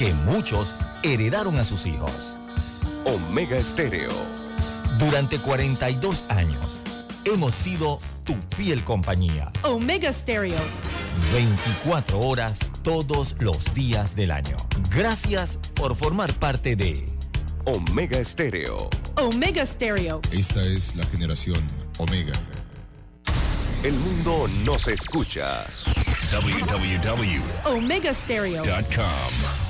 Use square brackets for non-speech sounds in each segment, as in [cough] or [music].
que muchos heredaron a sus hijos. Omega Estéreo. Durante 42 años, hemos sido tu fiel compañía. Omega Stereo. 24 horas todos los días del año. Gracias por formar parte de Omega Estéreo. Omega Stereo. Esta es la generación Omega. El mundo nos escucha. www.omegastereo.com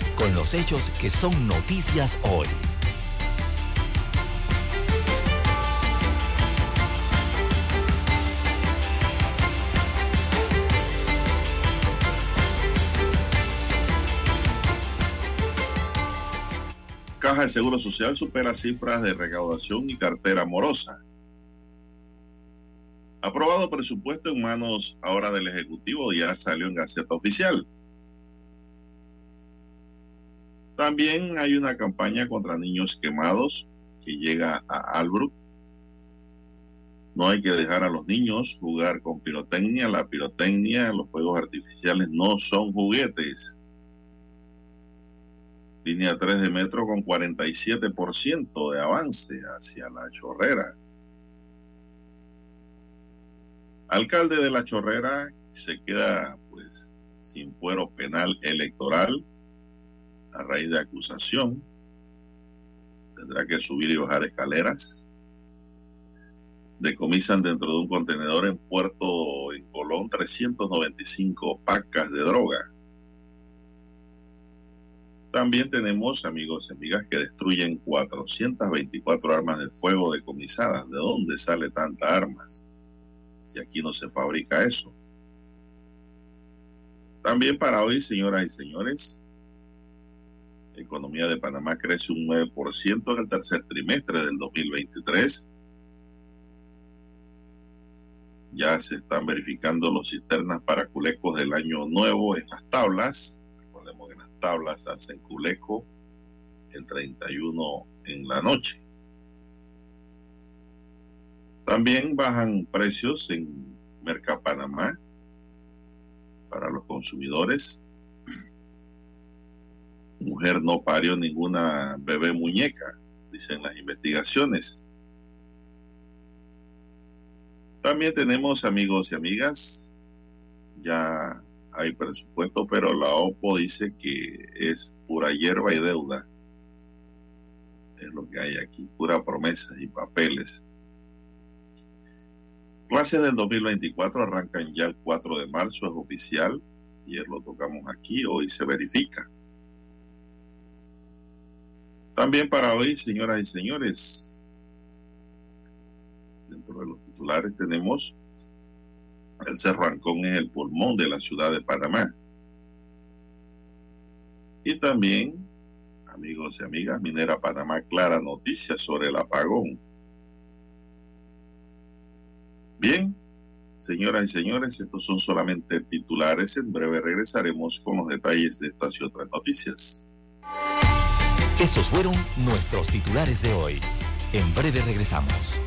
con los hechos que son noticias hoy. Caja de Seguro Social supera cifras de recaudación y cartera morosa. Aprobado presupuesto en manos ahora del Ejecutivo ya salió en Gaceta Oficial. También hay una campaña contra niños quemados que llega a Albrook. No hay que dejar a los niños jugar con pirotecnia. La pirotecnia, los fuegos artificiales no son juguetes. Línea 3 de metro con 47% de avance hacia la chorrera. Alcalde de la chorrera se queda pues sin fuero penal electoral a raíz de acusación. Tendrá que subir y bajar escaleras. Decomisan dentro de un contenedor en Puerto en Colón 395 pacas de droga. También tenemos, amigos y amigas, que destruyen 424 armas de fuego decomisadas. ¿De dónde sale tanta armas? Si aquí no se fabrica eso. También para hoy, señoras y señores, economía de Panamá crece un 9% en el tercer trimestre del 2023. Ya se están verificando los cisternas para culecos del año nuevo en las tablas. Recordemos que en las tablas hacen culeco el 31 en la noche. También bajan precios en Merca Panamá para los consumidores. Mujer no parió ninguna bebé muñeca, dicen las investigaciones. También tenemos amigos y amigas, ya hay presupuesto, pero la OPO dice que es pura hierba y deuda. Es lo que hay aquí, pura promesa y papeles. Clases del 2024 arrancan ya el 4 de marzo, es oficial. Ayer lo tocamos aquí, hoy se verifica. También para hoy, señoras y señores, dentro de los titulares tenemos el Cerro Ancón es el pulmón de la ciudad de Panamá. Y también, amigos y amigas, Minera Panamá clara noticias sobre el apagón. Bien, señoras y señores, estos son solamente titulares. En breve regresaremos con los detalles de estas y otras noticias. Estos fueron nuestros titulares de hoy. En breve regresamos.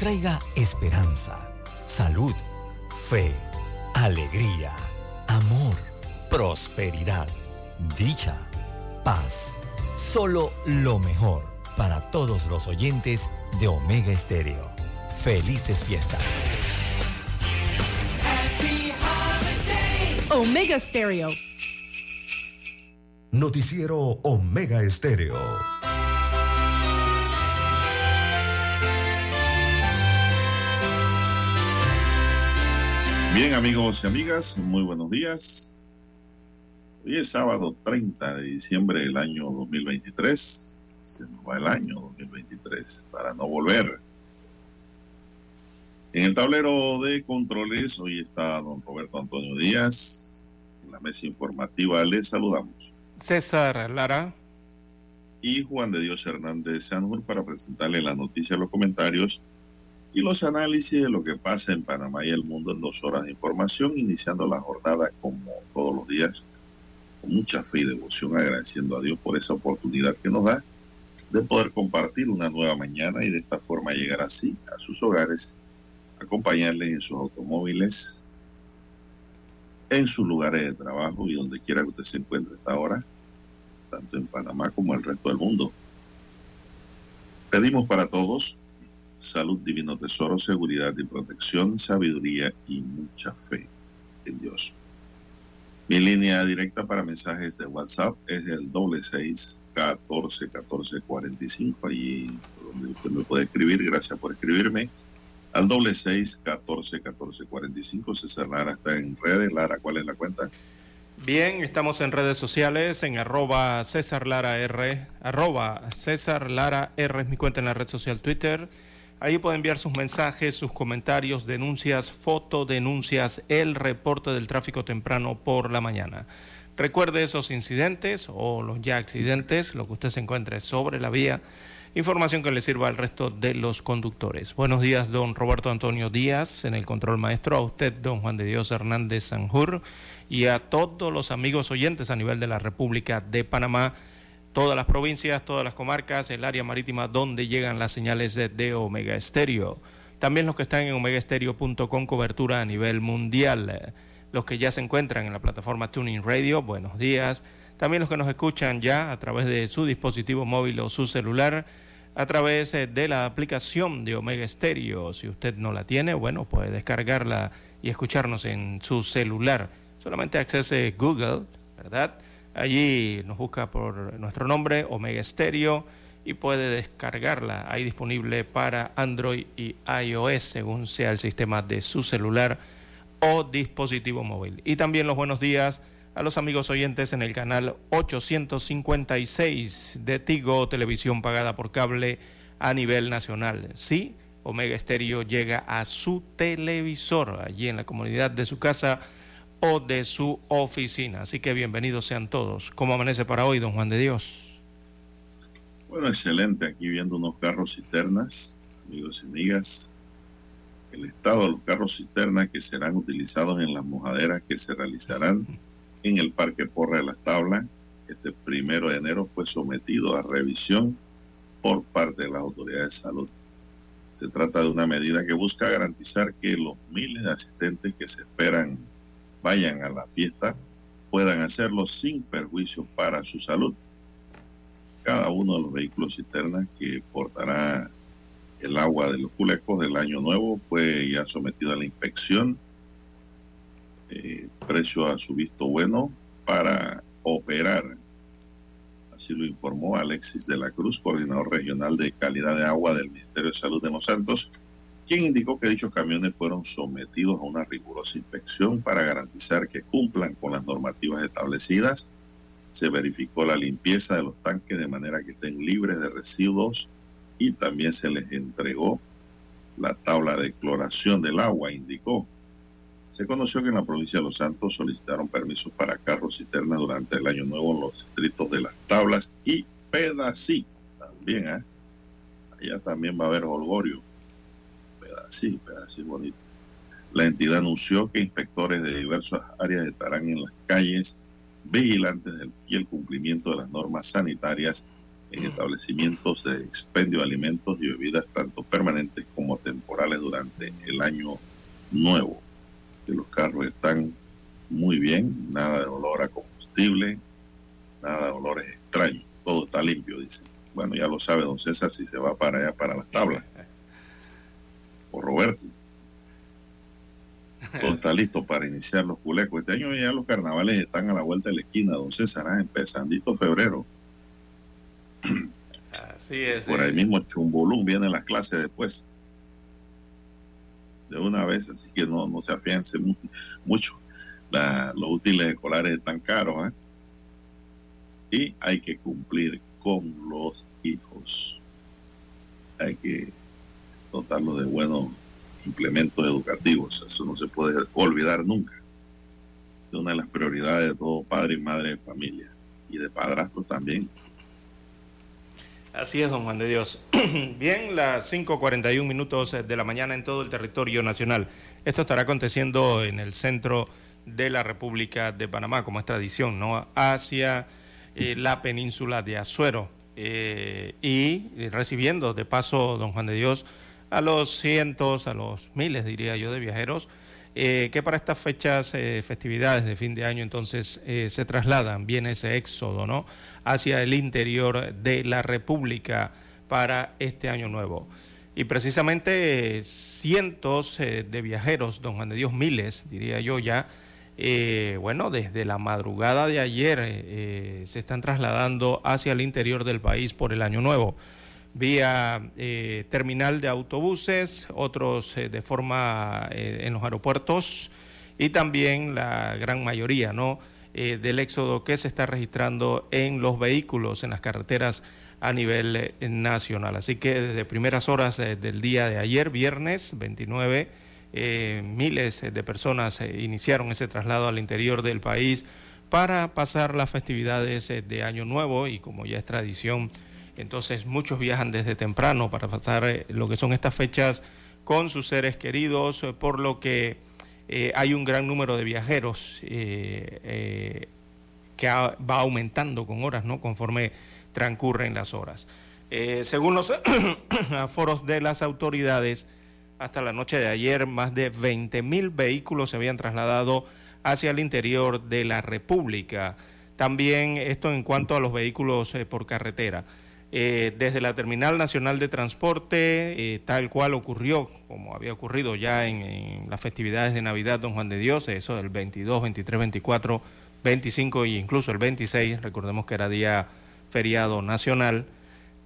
Traiga esperanza, salud, fe, alegría, amor, prosperidad, dicha, paz. Solo lo mejor para todos los oyentes de Omega Estéreo. Felices fiestas. Omega Stereo. Noticiero Omega Estéreo. Bien, amigos y amigas, muy buenos días. Hoy es sábado 30 de diciembre del año 2023. Se nos va el año 2023 para no volver. En el tablero de controles hoy está don Roberto Antonio Díaz. En la mesa informativa les saludamos. César Lara. Y Juan de Dios Hernández Sanjur para presentarle las noticias, los comentarios y los análisis de lo que pasa en Panamá y el mundo en dos horas de información, iniciando la jornada como todos los días, con mucha fe y devoción, agradeciendo a Dios por esa oportunidad que nos da de poder compartir una nueva mañana y de esta forma llegar así a sus hogares, acompañarles en sus automóviles, en sus lugares de trabajo y donde quiera que usted se encuentre hasta ahora, tanto en Panamá como en el resto del mundo. Pedimos para todos salud, divino tesoro, seguridad y protección, sabiduría y mucha fe en Dios. Mi línea directa para mensajes de WhatsApp es el doble seis catorce catorce cuarenta y cinco. Allí usted me puede escribir. Gracias por escribirme. Al doble seis catorce catorce cuarenta y cinco. César Lara está en redes. Lara, ¿cuál es la cuenta? Bien, estamos en redes sociales, en arroba César Lara R, arroba César Lara R es mi cuenta en la red social Twitter. Ahí puede enviar sus mensajes, sus comentarios, denuncias, fotodenuncias, el reporte del tráfico temprano por la mañana. Recuerde esos incidentes o los ya accidentes, lo que usted se encuentre sobre la vía, información que le sirva al resto de los conductores. Buenos días, don Roberto Antonio Díaz, en el control maestro, a usted, don Juan de Dios Hernández Sanjur, y a todos los amigos oyentes a nivel de la República de Panamá todas las provincias, todas las comarcas, el área marítima donde llegan las señales de, Omega Estéreo. También los que están en omegaestereo.com, cobertura a nivel mundial. Los que ya se encuentran en la plataforma Tuning Radio, buenos días. También los que nos escuchan ya a través de su dispositivo móvil o su celular, a través eh, de la aplicación de Omega Estéreo. Si usted no la tiene, bueno, puede descargarla y escucharnos en su celular. Solamente accese Google, ¿verdad? Allí nos busca por nuestro nombre, Omega Stereo, y puede descargarla ahí disponible para Android y iOS, según sea el sistema de su celular o dispositivo móvil. Y también los buenos días a los amigos oyentes en el canal 856 de Tigo, televisión pagada por cable a nivel nacional. Sí, Omega Stereo llega a su televisor allí en la comunidad de su casa o de su oficina. Así que bienvenidos sean todos. ¿Cómo amanece para hoy, don Juan de Dios? Bueno, excelente. Aquí viendo unos carros cisternas, amigos y amigas. El estado de los carros cisternas que serán utilizados en las mojaderas que se realizarán en el Parque Porra de las Tablas. Este primero de enero fue sometido a revisión por parte de las autoridades de salud. Se trata de una medida que busca garantizar que los miles de asistentes que se esperan vayan a la fiesta puedan hacerlo sin perjuicio para su salud. Cada uno de los vehículos cisternas que portará el agua de los culecos del año nuevo fue ya sometido a la inspección. Eh, precio a su visto bueno para operar. Así lo informó Alexis de la Cruz, coordinador regional de calidad de agua del Ministerio de Salud de Los Santos, quien indicó que dichos camiones fueron sometidos a una rigurosa inspección para garantizar que cumplan con las normativas establecidas. Se verificó la limpieza de los tanques de manera que estén libres de residuos y también se les entregó la tabla de cloración del agua, indicó. Se conoció que en la provincia de Los Santos solicitaron permisos para carros cisternas durante el año nuevo en los distritos de Las Tablas y Pedací. También, ¿eh? Allá también va a haber holgorio. Pedací, Pedací bonito. La entidad anunció que inspectores de diversas áreas estarán en las calles vigilantes del fiel cumplimiento de las normas sanitarias en establecimientos de expendio de alimentos y bebidas tanto permanentes como temporales durante el año nuevo. Que los carros están muy bien, nada de olor a combustible, nada de olores extraños, todo está limpio, dice. Bueno, ya lo sabe don César si se va para allá, para las tablas. O Roberto. [laughs] Todo está listo para iniciar los culecos. Este año ya los carnavales están a la vuelta de la esquina, don César, ¿ah? empezandito febrero. Así es. Por ahí eh. mismo Chumbulum viene las clases después. De una vez, así que no, no se afiance mu- mucho. La- los útiles escolares están caros, ¿eh? Y hay que cumplir con los hijos. Hay que dotarlos de buenos implementos educativos. Eso no se puede olvidar nunca. Es una de las prioridades de todo padre y madre de familia. Y de padrastros también. Así es, don Juan de Dios. [clears throat] Bien, las 5.41 minutos de la mañana en todo el territorio nacional. Esto estará aconteciendo en el centro de la República de Panamá, como es tradición, ¿no? Hacia eh, la península de Azuero. eh, y recibiendo de paso, don Juan de Dios, a los cientos, a los miles, diría yo, de viajeros eh, que para estas fechas, eh, festividades de fin de año, entonces eh, se trasladan, viene ese éxodo, ¿no? Hacia el interior de la República para este año nuevo. Y precisamente cientos de viajeros, don Juan de Dios, miles, diría yo ya, bueno, desde la madrugada de ayer se están trasladando hacia el interior del país por el año nuevo vía eh, terminal de autobuses, otros eh, de forma eh, en los aeropuertos y también la gran mayoría ¿no? Del éxodo que se está registrando en los vehículos, en las carreteras a nivel nacional. Así que desde primeras horas del día de ayer, viernes 29, eh, miles de personas iniciaron ese traslado al interior del país para pasar las festividades de Año Nuevo y como ya es tradición, entonces muchos viajan desde temprano para pasar eh, lo que son estas fechas con sus seres queridos, eh, por lo que eh, hay un gran número de viajeros que va aumentando con horas, ¿no? Conforme transcurren las horas. Según los [coughs] aforos de las autoridades, hasta la noche de ayer, más de 20 mil vehículos se habían trasladado hacia el interior de la República. También esto en cuanto a los vehículos eh, por carretera. Eh, desde la Terminal Nacional de Transporte, eh, tal cual ocurrió, como había ocurrido ya en, las festividades de Navidad, Don Juan de Dios, eso del 22, 23, 24, 25 e incluso el 26, recordemos que era día feriado nacional,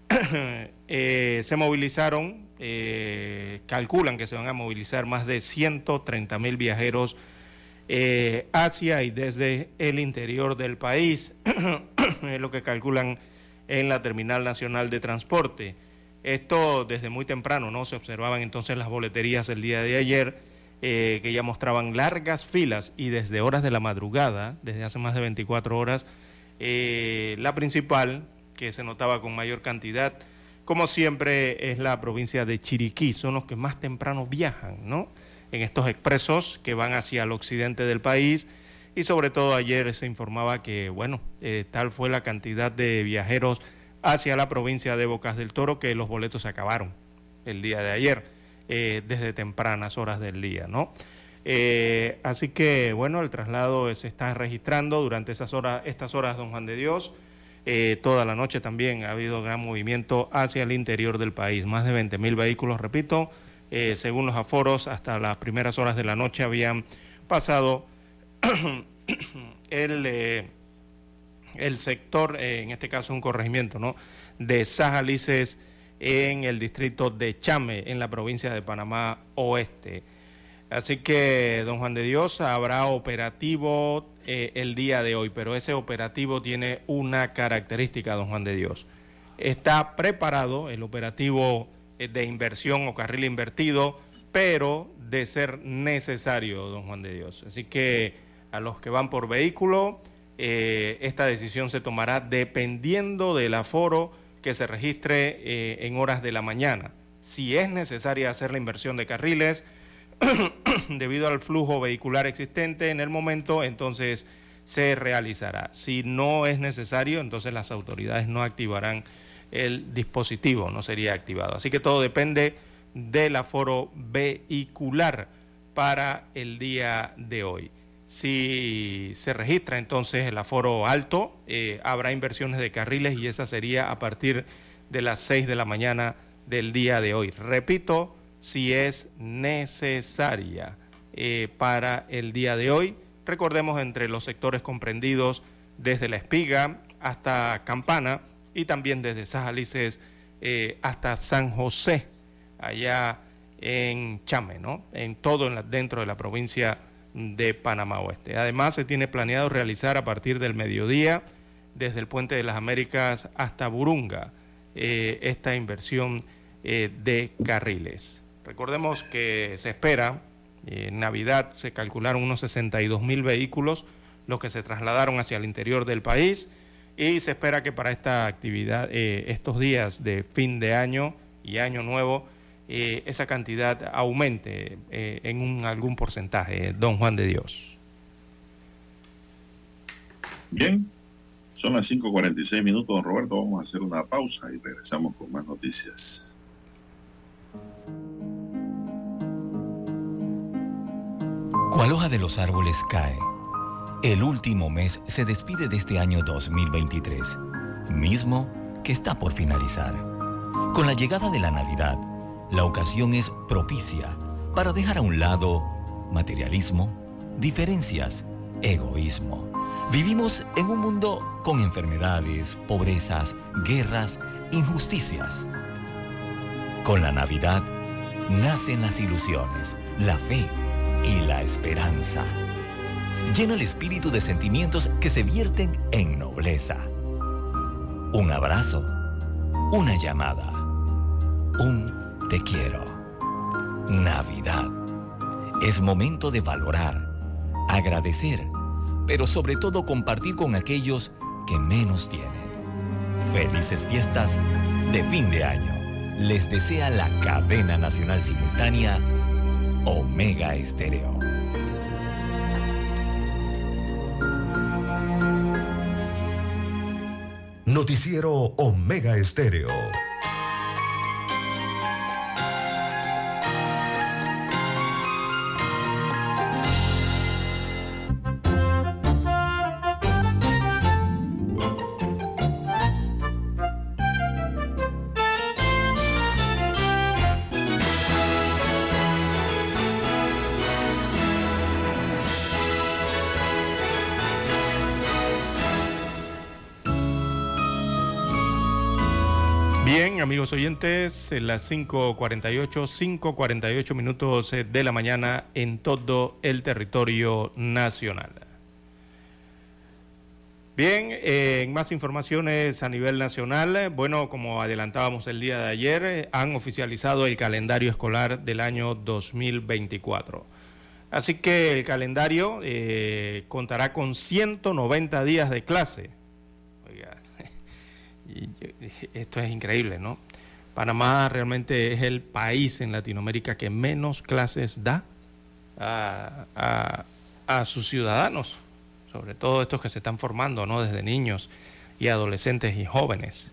[coughs] eh, se movilizaron, eh, calculan que se van a movilizar más de 130 mil viajeros hacia y desde el interior del país, [coughs] es lo que calculan en la Terminal Nacional de Transporte. Esto desde muy temprano, ¿no? Se observaban entonces las boleterías el día de ayer, eh, que ya mostraban largas filas y desde horas de la madrugada, desde hace más de 24 horas, eh, la principal, que se notaba con mayor cantidad, como siempre, es la provincia de Chiriquí, son los que más temprano viajan, ¿no? En estos expresos que van hacia el occidente del país y sobre todo ayer se informaba que, bueno, eh, tal fue la cantidad de viajeros hacia la provincia de Bocas del Toro que los boletos se acabaron. el día de ayer, eh, desde tempranas horas del día, ¿no? Eh, así que, bueno, el traslado se está registrando durante esas horas, estas horas, don Juan de Dios. Toda la noche también ha habido gran movimiento hacia el interior del país. Más de 20 mil vehículos, repito, según los aforos, hasta las primeras horas de la noche habían pasado [coughs] el, el sector, en este caso un corregimiento, ¿no? De Sajalices en el distrito de Chame, en la provincia de Panamá Oeste. Así que, don Juan de Dios, habrá operativo eh, el día de hoy, pero ese operativo tiene una característica, don Juan de Dios. Está preparado el operativo eh, de inversión o carril invertido, pero de ser necesario, don Juan de Dios. Así que a los que van por vehículo, eh, esta decisión se tomará dependiendo del aforo que se registre eh, en horas de la mañana. Si es necesaria hacer la inversión de carriles [clears throat] debido al flujo vehicular existente en el momento, entonces se realizará. Si no es necesario, entonces las autoridades no activarán el dispositivo, no sería activado. Así que todo depende del aforo vehicular para el día de hoy. Si se registra entonces el aforo alto, eh, habrá inversiones de carriles y esa sería a partir de las 6 de la mañana del día de hoy. Repito, si es necesaria eh, para el día de hoy. Recordemos entre los sectores comprendidos desde La Espiga hasta Campana y también desde Sajalices eh, hasta San José, allá en Chame, ¿no? En todo dentro de la provincia de Panamá Oeste. Además, se tiene planeado realizar a partir del mediodía, desde el Puente de las Américas hasta Burunga, eh, esta inversión eh, de carriles. Recordemos que se espera, eh, en Navidad se calcularon unos 62 mil vehículos los que se trasladaron hacia el interior del país y se espera que para esta actividad, estos días de fin de año y año nuevo, eh, esa cantidad aumente eh, en un, algún porcentaje, don Juan de Dios. Bien, son las 5.46 minutos, don Roberto. Vamos a hacer una pausa y regresamos con más noticias. Cual hoja de los árboles cae. El último mes se despide de este año 2023, mismo que está por finalizar. Con la llegada de la Navidad, la ocasión es propicia para dejar a un lado materialismo, diferencias, egoísmo. Vivimos en un mundo con enfermedades, pobrezas, guerras, injusticias. Con la Navidad nacen las ilusiones, la fe y la esperanza. Llena el espíritu de sentimientos que se vierten en nobleza. Un abrazo, una llamada, un te quiero. Navidad. Es momento de valorar, agradecer, pero sobre todo compartir con aquellos que menos tienen. Felices fiestas de fin de año. Les desea la cadena nacional simultánea Omega Estéreo. Noticiero Omega Estéreo. Amigos oyentes, las 5.48, 5.48 minutos eh, de la mañana en todo el territorio nacional. Bien, eh, en más informaciones a nivel nacional, bueno, como adelantábamos el día de ayer, eh, han oficializado el calendario escolar del año 2024. Así que el calendario contará con 190 días de clase esto es increíble, ¿no? Panamá realmente es el país en Latinoamérica que menos clases da a, sus ciudadanos, sobre todo estos que se están formando, ¿no? Desde niños y adolescentes y jóvenes.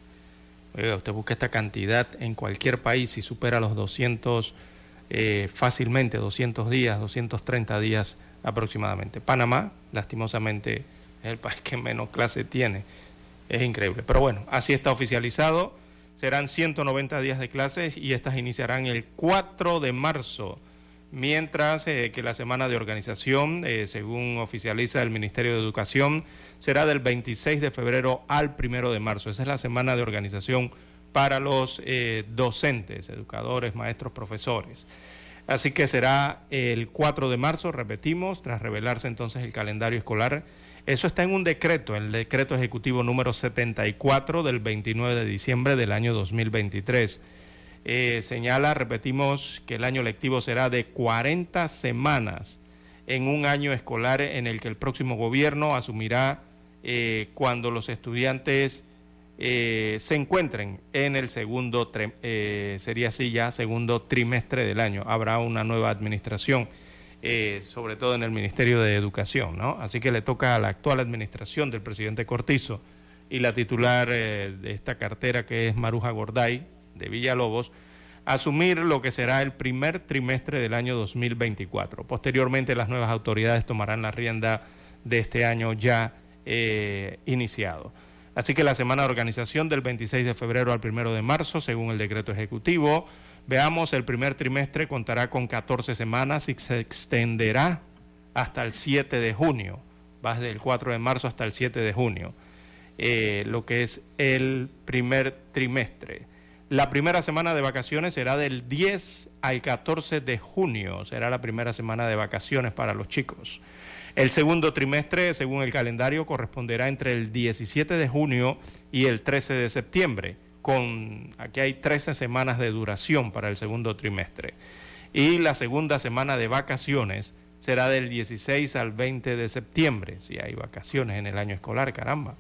usted busca esta cantidad en cualquier país y supera los 200 eh, fácilmente, 200 días, 230 días aproximadamente. Panamá, lastimosamente, es el país que menos clase tiene. Es increíble. Pero bueno, así está oficializado. Serán 190 días de clases y estas iniciarán el 4 de marzo mientras eh, que la semana de organización, eh, según oficializa el Ministerio de Educación, será del 26 de febrero al 1 de marzo. Esa es la semana de organización para los eh, docentes, educadores, maestros, profesores. Así que será el 4 de marzo, repetimos, tras revelarse entonces el calendario escolar. Eso está en un decreto, el decreto ejecutivo número 74 del 29 de diciembre del año 2023 eh, señala, repetimos, que el año lectivo será de 40 semanas en un año escolar en el que el próximo gobierno asumirá eh, cuando los estudiantes eh, se encuentren en el segundo, sería así ya, segundo trimestre del año. Habrá una nueva administración, sobre todo en el Ministerio de Educación, ¿no? Así que le toca a la actual administración del presidente Cortizo y la titular de esta cartera que es Maruja Gorday, de Villalobos asumir lo que será el primer trimestre del año 2024. Posteriormente las nuevas autoridades tomarán la rienda de este año ya eh, iniciado. Así que la semana de organización del 26 de febrero al 1 de marzo, según el decreto ejecutivo, veamos, el primer trimestre contará con 14 semanas y se extenderá hasta el 7 de junio, va desde el 4 de marzo hasta el 7 de junio, eh, lo que es el primer trimestre. La primera semana de vacaciones será del 10 al 14 de junio, será la primera semana de vacaciones para los chicos. El segundo trimestre, según el calendario, corresponderá entre el 17 de junio y el 13 de septiembre, con aquí hay 13 semanas de duración para el segundo trimestre. Y la segunda semana de vacaciones será del 16 al 20 de septiembre, si hay vacaciones en el año escolar, caramba.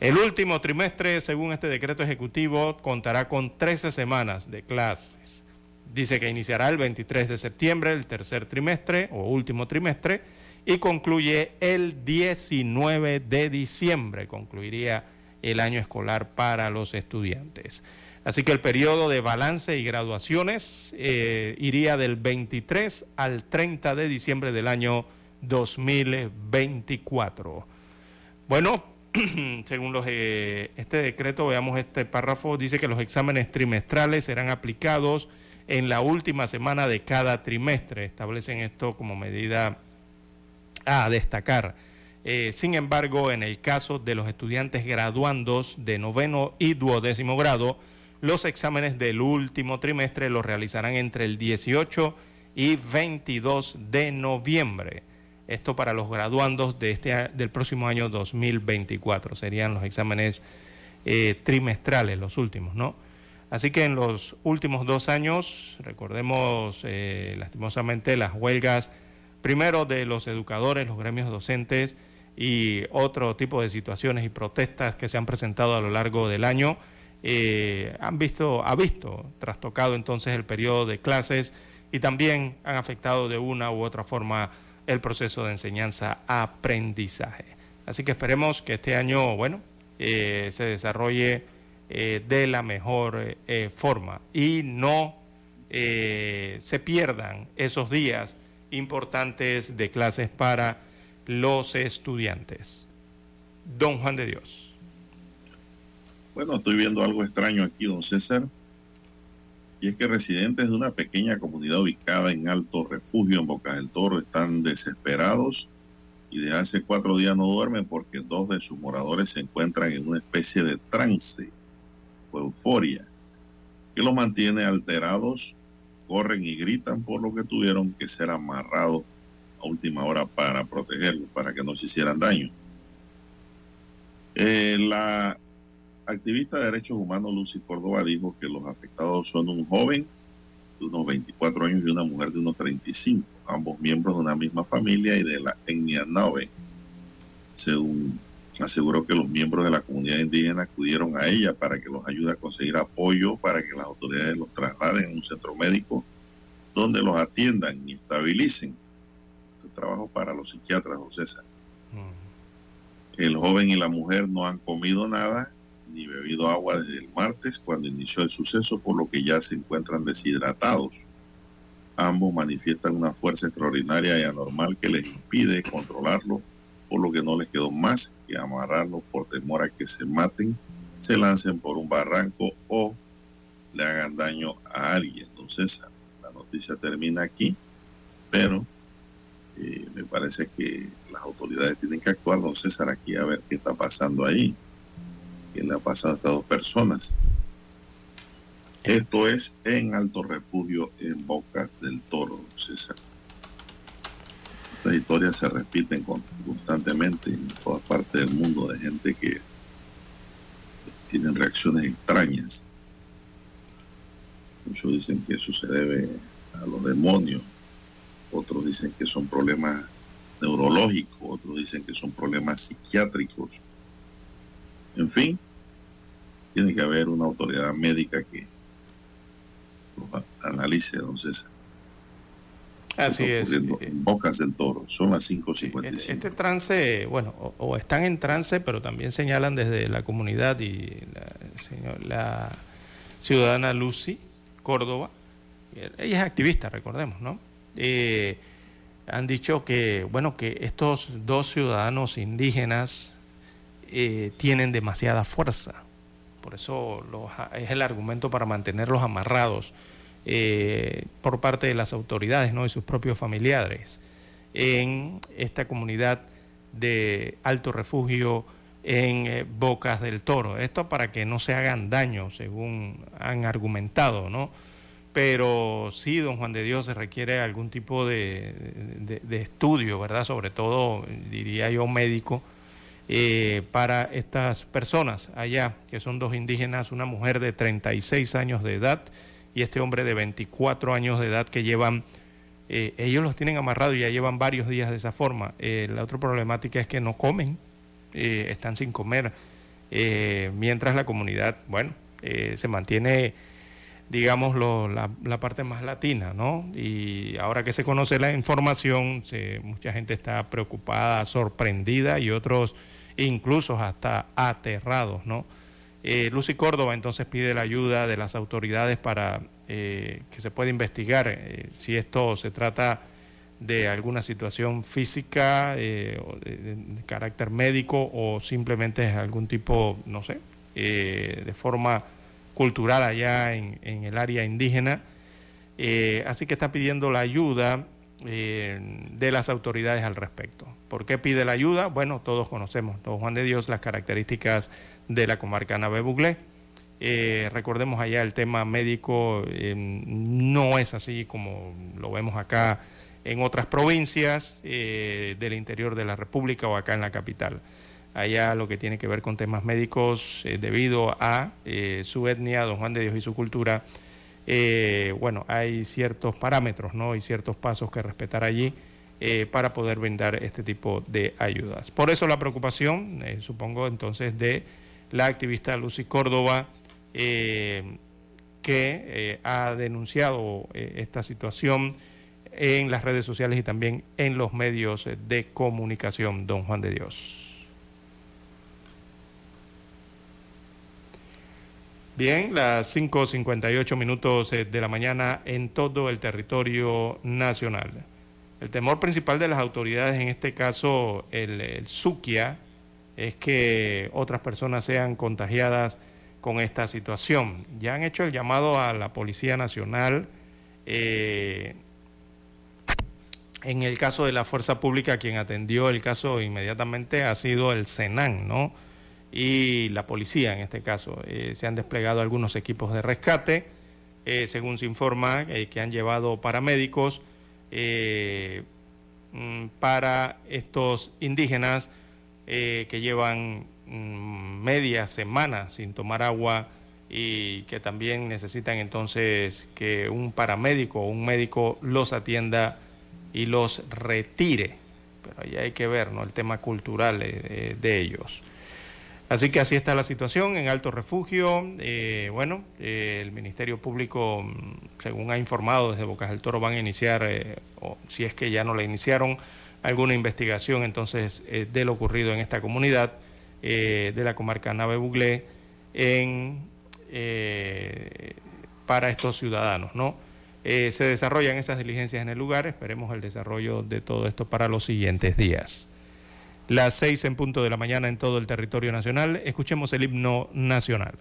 El último trimestre, según este decreto ejecutivo, contará con 13 semanas de clases. Dice que iniciará el 23 de septiembre, el tercer trimestre o último trimestre, y concluye el 19 de diciembre, concluiría el año escolar para los estudiantes. Así que el periodo de balance y graduaciones eh, iría del 23 al 30 de diciembre del año 2024. Bueno, [clears throat] según los, eh, este decreto, veamos este párrafo, dice que los exámenes trimestrales serán aplicados en la última semana de cada trimestre. Establecen esto como medida a destacar. Eh, sin embargo, en el caso de los estudiantes graduandos de noveno y duodécimo grado, los exámenes del último trimestre los realizarán entre el 18 y 22 de noviembre. Esto para los graduandos de este, del próximo año 2024. Serían los exámenes eh, trimestrales, los últimos, ¿no? Así que en los últimos dos años, recordemos eh, lastimosamente las huelgas, primero de los educadores, los gremios docentes y otro tipo de situaciones y protestas que se han presentado a lo largo del año, eh, han visto, ha visto trastocado entonces el periodo de clases y también han afectado de una u otra forma el proceso de enseñanza-aprendizaje. Así que esperemos que este año, bueno, eh, se desarrolle eh, de la mejor forma y no se pierdan esos días importantes de clases para los estudiantes. Don Juan de Dios. Bueno, estoy viendo algo extraño aquí, don César y es que residentes de una pequeña comunidad ubicada en Alto Refugio en Bocas del Toro están desesperados y de hace cuatro días no duermen porque dos de sus moradores se encuentran en una especie de trance o euforia que los mantiene alterados, corren y gritan por lo que tuvieron que ser amarrados a última hora para protegerlos, para que no se hicieran daño. Eh, la activista de derechos humanos Lucy Córdoba dijo que los afectados son un joven de unos 24 años y una mujer de unos 35, ambos miembros de una misma familia y de la etnia Nave. Según aseguró que los miembros de la comunidad indígena acudieron a ella para que los ayude a conseguir apoyo para que las autoridades los trasladen a un centro médico donde los atiendan y estabilicen. Trabajo para los psiquiatras, José César. El joven y la mujer no han comido nada ni bebido agua desde el martes cuando inició el suceso, por lo que ya se encuentran deshidratados. Ambos manifiestan una fuerza extraordinaria y anormal que les impide controlarlo, por lo que no les quedó más que amarrarlo por temor a que se maten, se lancen por un barranco o le hagan daño a alguien. Entonces, la noticia termina aquí, pero eh, me parece que las autoridades tienen que actuar, don César, aquí a ver qué está pasando ahí, qué le ha pasado a estas dos personas. Esto es en Alto Refugio, en Bocas del Toro, don César. Estas historias se repiten constantemente en todas partes del mundo de gente que tienen reacciones extrañas. Muchos dicen que eso se debe a los demonios, otros dicen que son problemas neurológicos, otros dicen que son problemas psiquiátricos. En fin, tiene que haber una autoridad médica que los analice, don César. Así es. En Bocas del Toro, son las 5.55. Este, este trance, bueno, o, o, están en trance, pero también señalan desde la comunidad y la, señor, la ciudadana Lucy Córdoba, ella es activista, recordemos, ¿no? Eh, han dicho que, bueno, que estos dos ciudadanos indígenas eh, tienen demasiada fuerza. Por eso es el argumento para mantenerlos amarrados eh, por parte de las autoridades ¿no? y sus propios familiares en esta comunidad de alto refugio en Bocas del Toro. Esto para que no se hagan daño, según han argumentado, ¿no? Pero sí, don Juan de Dios, se requiere algún tipo de, de, estudio, ¿verdad? Sobre todo, diría yo, médico, eh, para estas personas allá, que son dos indígenas, una mujer de 36 años de edad y este hombre de 24 años de edad que llevan, eh, ellos los tienen amarrados y ya llevan varios días de esa forma. Eh, la otra problemática es que no comen, están sin comer, mientras la comunidad, bueno, se mantiene, digamos, lo, la, parte más latina, ¿no? Y ahora que se conoce la información, se, mucha gente está preocupada, sorprendida y otros incluso hasta aterrados, ¿no? Eh, Lucy Córdoba entonces pide la ayuda de las autoridades para eh, que se pueda investigar eh, si esto se trata de alguna situación física de, de, carácter médico o simplemente algún tipo, no sé, de forma cultural allá en, el área indígena. así que está pidiendo la ayuda de las autoridades al respecto. ¿Por qué pide la ayuda? Bueno, todos conocemos, don Juan de Dios, las características de la comarca Nave. Eh, recordemos allá el tema médico eh, no es así como lo vemos acá en otras provincias eh, del interior de la República o acá en la capital. Allá lo que tiene que ver con temas médicos eh, debido a su etnia, don Juan de Dios y su cultura, bueno, hay ciertos parámetros ¿no? y ciertos pasos que respetar allí eh, para poder brindar este tipo de ayudas. Por eso la preocupación, eh, supongo entonces, de la activista Lucy Córdoba, eh, que ha denunciado esta situación en las redes sociales y también en los medios de comunicación, don Juan de Dios. Bien, las 5.58 minutos de la mañana en todo el territorio nacional. El temor principal de las autoridades, en este caso el, el Suquia, es que otras personas sean contagiadas con esta situación. Ya han hecho el llamado a la Policía Nacional. Eh, en el caso de la Fuerza Pública, quien atendió el caso inmediatamente ha sido el Senan, ¿no? Y la policía en este caso. Eh, se han desplegado algunos equipos de rescate, eh, según se informa, eh, que han llevado paramédicos mm, para estos indígenas que llevan mm, media semana sin tomar agua y que también necesitan entonces que un paramédico o un médico los atienda y los retire. Pero ahí hay que ver ¿no? el tema cultural de ellos. Así que así está la situación en Alto Refugio. Eh, bueno, eh, el Ministerio Público, según ha informado desde Bocas del Toro, van a iniciar, eh, o si es que ya no la iniciaron, alguna investigación entonces eh, de lo ocurrido en esta comunidad de la comarca Nave Buglé, en, para estos ciudadanos, ¿no? Se desarrollan esas diligencias en el lugar, esperemos el desarrollo de todo esto para los siguientes días. Las seis en punto de la mañana en todo el territorio nacional, escuchemos el himno nacional.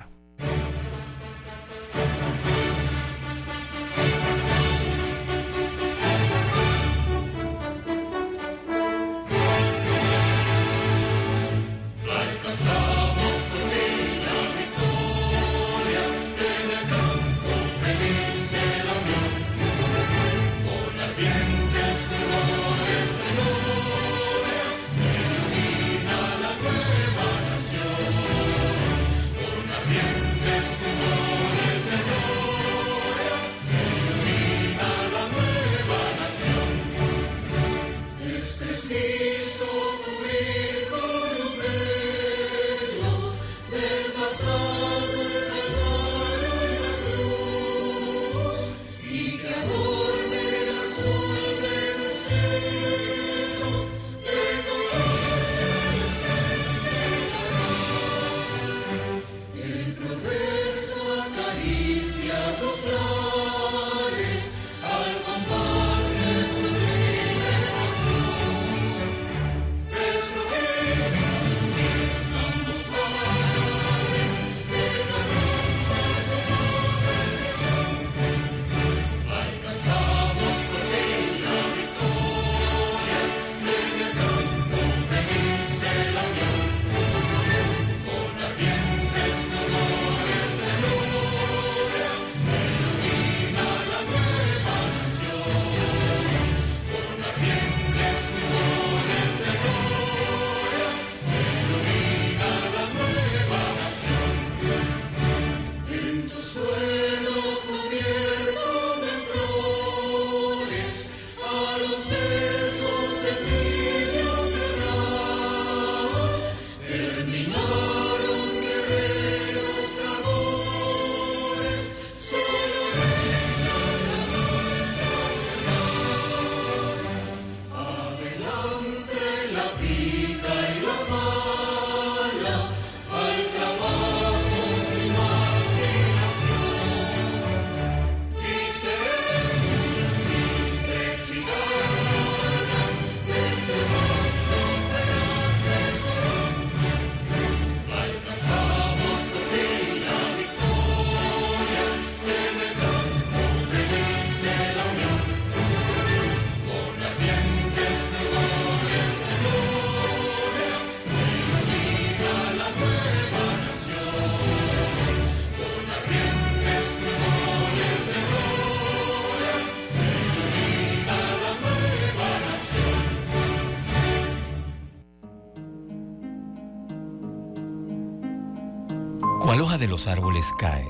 De los árboles cae.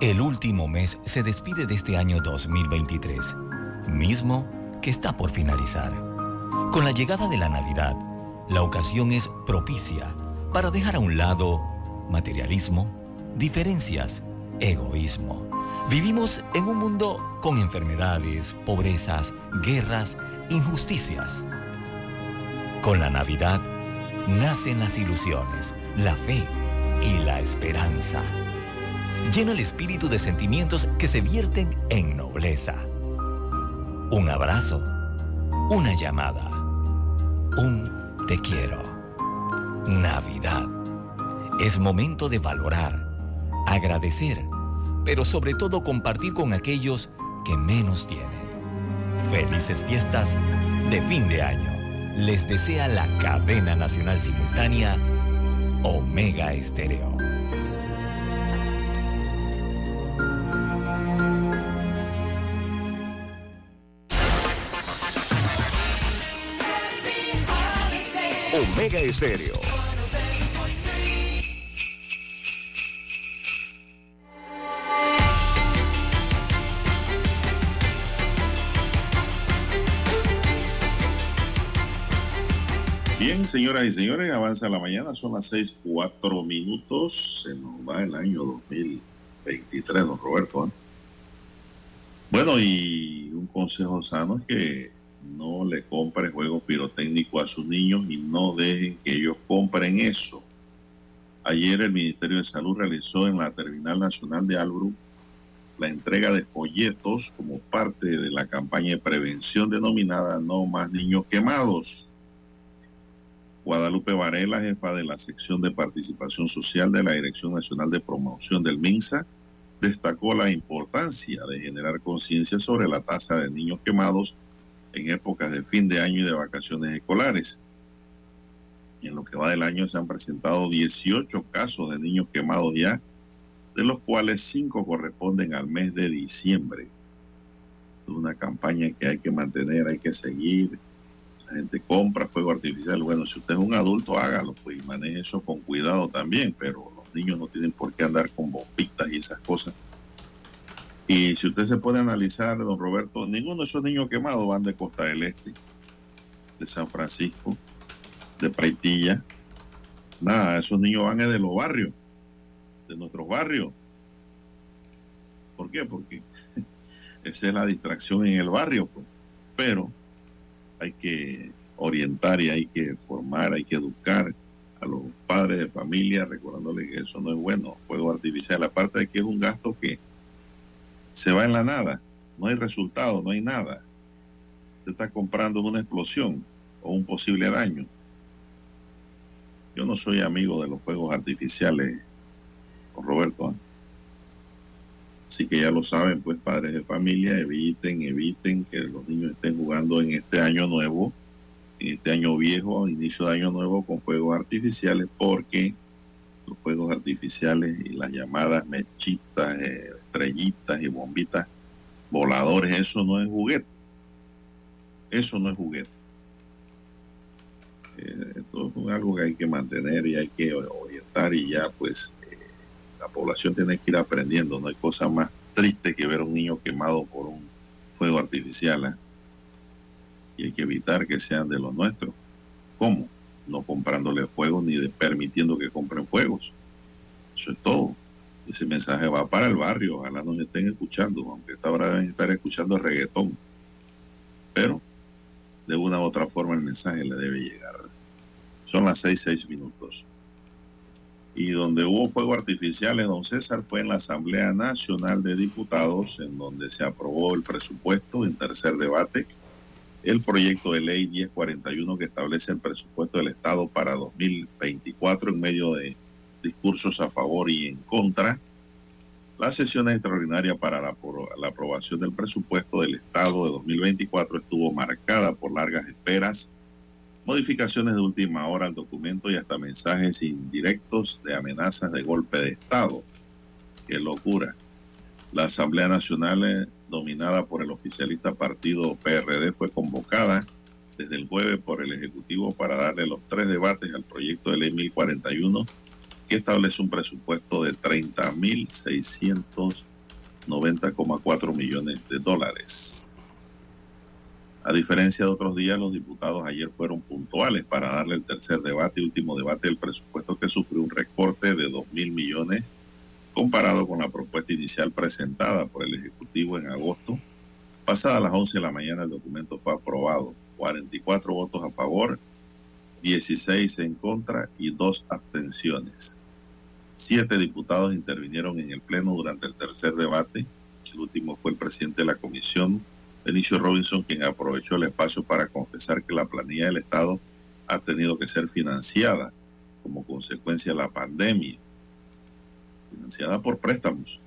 El último mes se despide de este año 2023, mismo que está por finalizar. Con la llegada de la Navidad, la ocasión es propicia para dejar a un lado materialismo, diferencias, egoísmo. Vivimos en un mundo con enfermedades, pobrezas, guerras, injusticias. Con la Navidad nacen las ilusiones, la fe, y la esperanza. Llena el espíritu de sentimientos que se vierten en nobleza. Un abrazo, una llamada, un te quiero. Navidad. Es momento de valorar, agradecer, pero sobre todo compartir con aquellos que menos tienen. Felices fiestas de fin de año. Les desea la cadena nacional simultánea Omega Estéreo. Omega Estéreo señoras y señores, avanza la mañana, son las seis, cuatro minutos, se nos va el año 2023, don Roberto. ¿eh? Bueno, y un consejo sano es que no le compren juegos pirotécnicos a sus niños y no dejen que ellos compren eso. Ayer el Ministerio de Salud realizó en la Terminal Nacional de Albrook la entrega de folletos como parte de la campaña de prevención denominada No más niños quemados. Guadalupe Varela, jefa de la sección de participación social de la Dirección Nacional de Promoción del MINSA, destacó la importancia de generar conciencia sobre la tasa de niños quemados en épocas de fin de año y de vacaciones escolares. En lo que va del año se han presentado 18 casos de niños quemados ya, de los cuales 5 corresponden al mes de diciembre. Es una campaña que hay que mantener, hay que seguir. La gente compra fuego artificial. Bueno, si usted es un adulto, hágalo, pues y maneje eso con cuidado también, pero los niños no tienen por qué andar con bombitas y esas cosas. Y si usted se puede analizar, don Roberto, ninguno de esos niños quemados van de Costa del Este, de San Francisco, de Paitilla. Nada, esos niños van de los barrios, de nuestros barrios. ¿Por qué? Porque [laughs] esa es la distracción en el barrio, pues. Pero hay que orientar y hay que formar, hay que educar a los padres de familia, recordándole que eso no es bueno, fuego artificial, aparte de que es un gasto que se va en la nada, no hay resultado, no hay nada. Usted está comprando una explosión o un posible daño. Yo no soy amigo de los fuegos artificiales, Roberto. Así que ya lo saben, pues padres de familia, eviten, eviten que los niños estén jugando en este año nuevo, en este año viejo, inicio de año nuevo con fuegos artificiales, porque los fuegos artificiales y las llamadas mechitas, eh, estrellitas y bombitas voladores, eso no es juguete. Eso no es juguete. Eh, esto es algo que hay que mantener y hay que orientar y ya pues la población tiene que ir aprendiendo. No hay cosa más triste que ver a un niño quemado por un fuego artificial. ¿eh? Y hay que evitar que sean de los nuestros. ¿Cómo? No comprándole fuego ni permitiendo que compren fuegos. Eso es todo. Ese mensaje va para el barrio. Ojalá nos estén escuchando, aunque esta hora deben estar escuchando reggaetón. Pero de una u otra forma el mensaje le debe llegar. Son las seis, seis minutos. Y donde hubo fuego artificiales, don César, fue en la Asamblea Nacional de Diputados, en donde se aprobó el presupuesto en tercer debate, el proyecto de ley 1041 que establece el presupuesto del Estado para 2024 en medio de discursos a favor y en contra. La sesión extraordinaria para la, la, aprobación del presupuesto del Estado de 2024 estuvo marcada por largas esperas, modificaciones de última hora al documento y hasta mensajes indirectos de amenazas de golpe de Estado. ¡Qué locura! La Asamblea Nacional, eh, dominada por el oficialista partido PRD, fue convocada desde el jueves por el Ejecutivo para darle los tres debates al proyecto de ley 1041 que establece un presupuesto de 30.690,4 millones de dólares. A diferencia de otros días, los diputados ayer fueron puntuales para darle el tercer debate y último debate del presupuesto que sufrió un recorte de 2 mil millones comparado con la propuesta inicial presentada por el Ejecutivo en agosto. Pasada las 11 de la mañana el documento fue aprobado. 44 votos a favor, 16 en contra y dos abstenciones. Siete diputados intervinieron en el Pleno durante el tercer debate. El último fue el presidente de la comisión, Benicio Robinson, quien aprovechó el espacio para confesar que la planilla del Estado ha tenido que ser financiada como consecuencia de la pandemia, financiada por préstamos.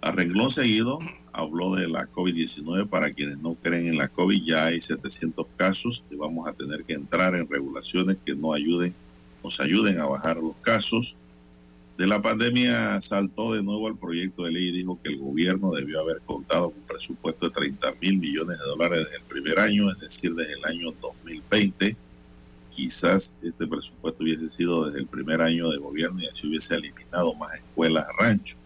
A renglón seguido habló de la COVID-19. Para quienes no creen en la COVID, ya hay 700 casos y vamos a tener que entrar en regulaciones que no ayuden, nos ayuden a bajar los casos. De la pandemia saltó de nuevo al proyecto de ley y dijo que el gobierno debió haber contado con un presupuesto de 30 mil millones de dólares desde el primer año, es decir, desde el año 2020. Quizás este presupuesto hubiese sido desde el primer año de gobierno y así hubiese eliminado más escuelas rancho.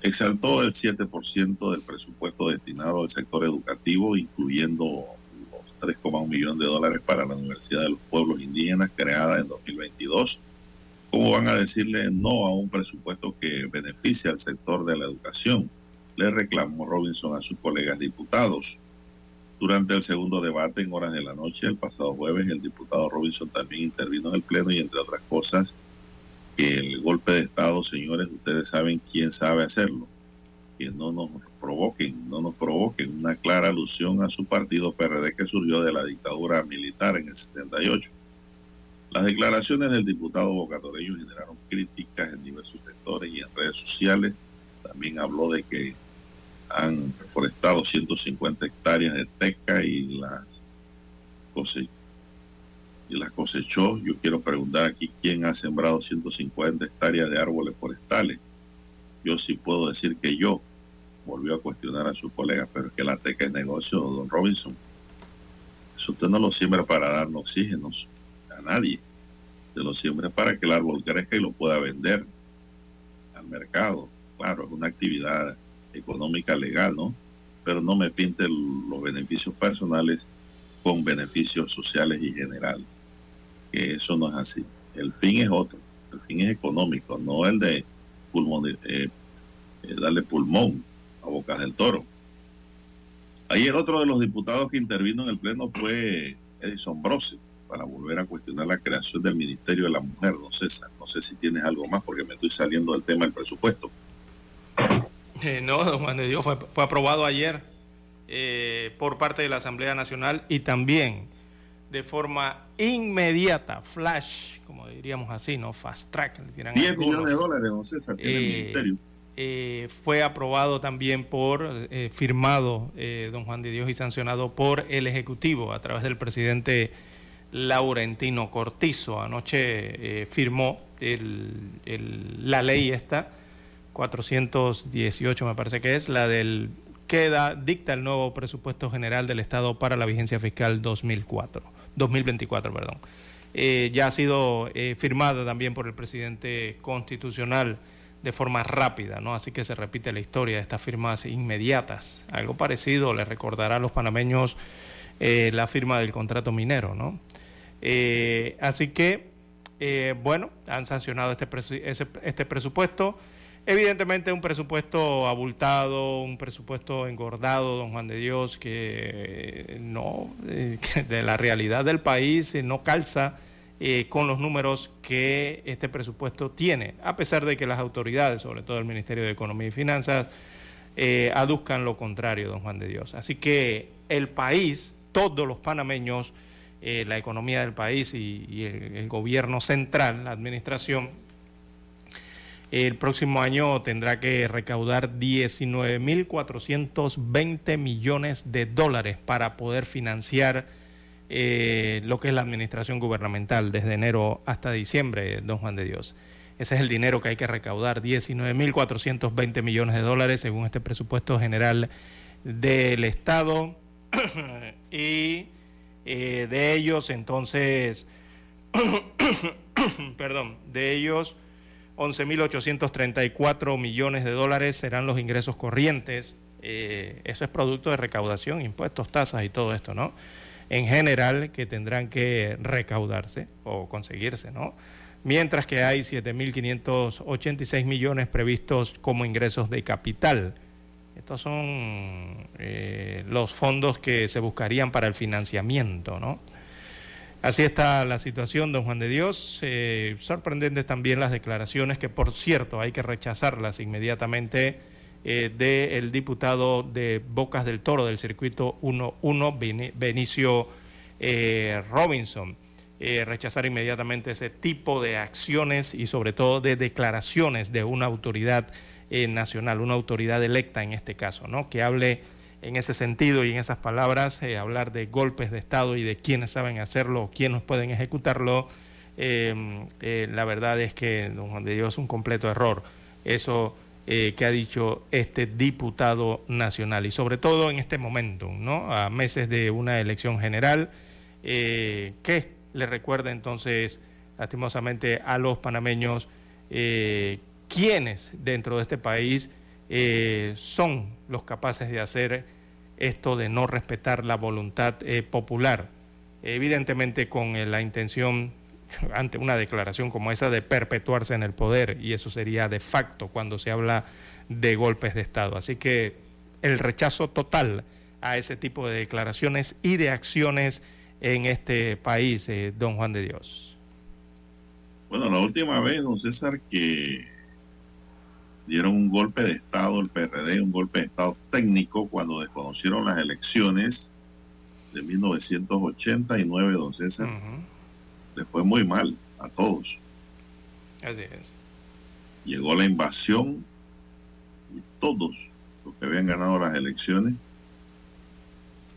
Exaltó el 7% del presupuesto destinado al sector educativo, incluyendo los 3,1 millones de dólares para la Universidad de los Pueblos Indígenas, creada en 2022 ¿Cómo van a decirle no a un presupuesto que beneficia al sector de la educación? Le reclamó Robinson a sus colegas diputados. Durante el segundo debate en horas de la noche, el pasado jueves, el diputado Robinson también intervino en el Pleno y, entre otras cosas, que el golpe de Estado, señores, ustedes saben quién sabe hacerlo. Que no nos provoquen, no nos provoquen una clara alusión a su partido PRD que surgió de la dictadura militar en el 68. Las declaraciones del diputado Bocatoreño generaron críticas en diversos sectores y en redes sociales. También habló de que han reforestado 150 hectáreas de teca y las, y las cosechó. Yo quiero preguntar aquí quién ha sembrado 150 hectáreas de árboles forestales. Yo sí puedo decir que yo, volvió a cuestionar a sus colegas, pero es que la teca es negocio, don Robinson. Eso usted no lo siembra para darnos oxígenos a nadie. Usted lo siembra para que el árbol crezca y lo pueda vender al mercado. Claro, es una actividad económica legal, ¿no? Pero no me pinte los beneficios personales con beneficios sociales y generales. Que eso no es así. El fin es otro. El fin es económico, no el de pulmón, eh, eh, darle pulmón a Bocas del Toro. Ayer otro de los diputados que intervino en el Pleno fue Edison Brose para volver a cuestionar la creación del Ministerio de la Mujer, don César. No sé si tienes algo más porque me estoy saliendo del tema del presupuesto. Eh, no, don Juan de Dios, fue, fue aprobado ayer eh, por parte de la Asamblea Nacional y también de forma inmediata, flash, como diríamos así, ¿no? Fast track. 10 millones de dólares, don César, tiene el Eh, Ministerio. eh, fue aprobado también por, eh, firmado, eh, don Juan de Dios, y sancionado por el Ejecutivo a través del presidente Laurentino Cortizo. Anoche eh, firmó el- la ley esta, 418 me parece que es, la del que da- dicta el nuevo presupuesto general del Estado para la vigencia fiscal 2004, 2024. Perdón. Eh, ya ha sido eh, firmada también por el presidente constitucional de forma rápida, ¿no? Así que se repite la historia de estas firmas inmediatas. Algo parecido le recordará a los panameños la firma del contrato minero, ¿no? Eh, así que, eh, bueno, han sancionado este, este presupuesto. Evidentemente un presupuesto abultado, un presupuesto engordado, don Juan de Dios, que no, eh, [laughs] de la realidad del país no calza con los números que este presupuesto tiene, a pesar de que las autoridades, sobre todo el Ministerio de Economía y Finanzas, aduzcan lo contrario, don Juan de Dios. Así que el país, todos los panameños, eh, la economía del país y, el gobierno central, la administración, el próximo año tendrá que recaudar 19.420 millones de dólares para poder financiar eh, lo que es la administración gubernamental desde enero hasta diciembre, don Juan de Dios. Ese es el dinero que hay que recaudar, 19.420 millones de dólares según este presupuesto general del Estado. [coughs] y eh, de ellos, entonces, [coughs] perdón, de ellos 11.834 millones de dólares serán los ingresos corrientes. Eh, eso es producto de recaudación, impuestos, tasas y todo esto, ¿no? En general, que tendrán que recaudarse o conseguirse, ¿no? Mientras que hay 7.586 millones previstos como ingresos de capital. Estos son eh, los fondos que se buscarían para el financiamiento, ¿no? Así está la situación, don Juan de Dios. Eh, sorprendentes también las declaraciones, que por cierto hay que rechazarlas inmediatamente, eh, del diputado de Bocas del Toro del circuito 1-1, Beni- Benicio Robinson. Rechazar inmediatamente ese tipo de acciones y sobre todo de declaraciones de una autoridad eh, nacional, una autoridad electa en este caso, ¿no? Que hable en ese sentido y en esas palabras, eh, hablar de golpes de Estado y de quiénes saben hacerlo o quiénes pueden ejecutarlo, eh, eh, la verdad es que, don Juan de Dios, es un completo error. Eso que ha dicho este diputado nacional y sobre todo en este momento, ¿no? A meses de una elección general, que le recuerda entonces, lastimosamente, a los panameños quienes dentro de este país eh, son los capaces de hacer esto de no respetar la voluntad eh, popular, evidentemente con eh, la intención [laughs] ante una declaración como esa de perpetuarse en el poder y eso sería de facto cuando se habla de golpes de Estado. Así que el rechazo total a ese tipo de declaraciones y de acciones en este país, don Juan de Dios. Bueno, la última vez, don César, que dieron un golpe de Estado, el PRD, un golpe de Estado técnico cuando desconocieron las elecciones de 1989, don César, le fue muy mal a todos. Así es. Llegó la invasión y todos los que habían ganado las elecciones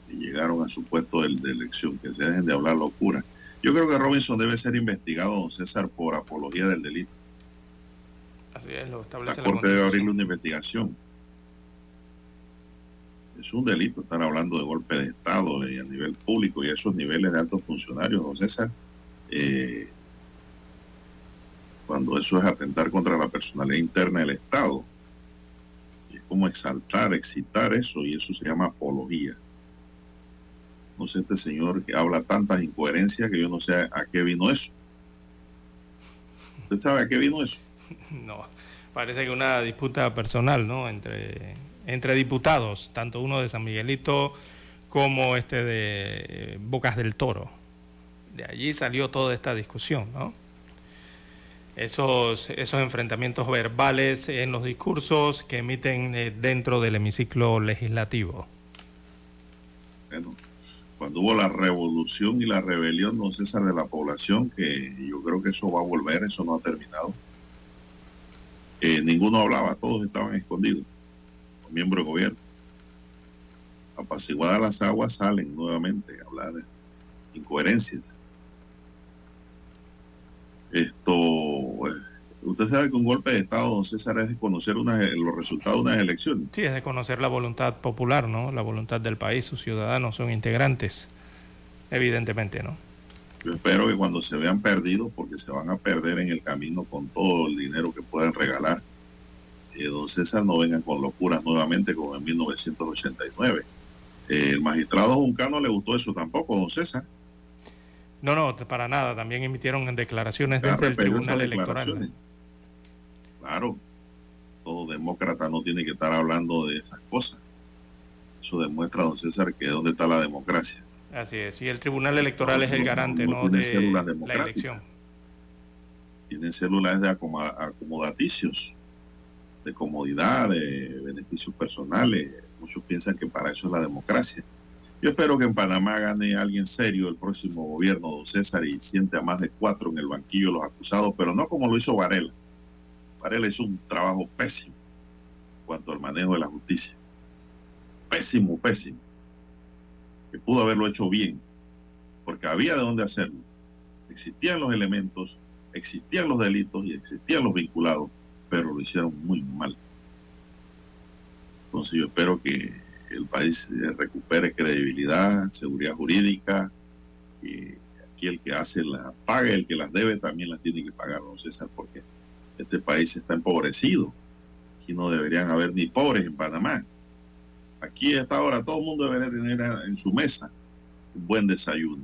y llegaron a su puesto de, de elección, que se dejen de hablar locura. Yo creo que Robinson debe ser investigado, don César, por apología del delito. Así es, lo La establece la, Corte debe abrirle una investigación. Es un delito estar hablando de golpe de Estado y a nivel público y a esos niveles de altos funcionarios, don César. eh, cuando eso es atentar contra la personalidad interna del Estado. Es como exaltar, excitar eso y eso se llama apología. No sé, este señor que habla tantas incoherencias que yo no sé a qué vino eso. ¿Usted sabe a qué vino eso? [laughs] No, parece que una disputa personal, ¿no? Entre, entre diputados, tanto uno de San Miguelito como este de eh, Bocas del Toro. De allí salió toda esta discusión, ¿no? Esos, esos enfrentamientos verbales en los discursos que emiten eh, dentro del hemiciclo legislativo. Bueno, cuando hubo la revolución y la rebelión, don César, de la población, que yo creo que eso va a volver, eso no ha terminado. Eh, ninguno hablaba, todos estaban escondidos, los miembros de gobierno. Apaciguadas las aguas salen nuevamente a hablar de incoherencias. Esto, eh, usted sabe que un golpe de Estado, don César, es desconocer unas- los resultados de unas elecciones. Sí, es de conocer la voluntad popular, ¿no? La voluntad del país, sus ciudadanos son integrantes, evidentemente, ¿no? Yo espero que cuando se vean perdidos, porque se van a perder en el camino con todo el dinero que pueden regalar, eh, don César no vengan con locuras nuevamente como en 1989. Eh, el magistrado Juncano le gustó eso tampoco, don César. No, no, para nada. También emitieron declaraciones Ha desde el repelido esas Tribunal Electoral. Claro, todo demócrata no tiene que estar hablando de esas cosas. Eso demuestra, don César, que dónde está la democracia. Así es. Y el Tribunal Electoral es el garante, no De la elección. tienen células de acomoda- acomodaticios, de comodidad, de beneficios personales. Muchos piensan que para eso es la democracia. Yo espero que en Panamá gane alguien serio el próximo gobierno, don César, y siente a más de cuatro en el banquillo los acusados, pero no como lo hizo Varela. Varela hizo un trabajo pésimo en cuanto al manejo de la justicia. Pésimo, pésimo. Que pudo haberlo hecho bien, porque había de dónde hacerlo. Existían los elementos, existían los delitos y existían los vinculados, pero lo hicieron muy mal. Entonces yo espero que el país eh, recupere credibilidad, seguridad jurídica, que aquí el que hace la paga, el que las debe también las tiene que pagar, don César, porque este país está empobrecido. Aquí no deberían haber ni pobres en Panamá. Aquí a esta hora todo el mundo debería tener en su mesa un buen desayuno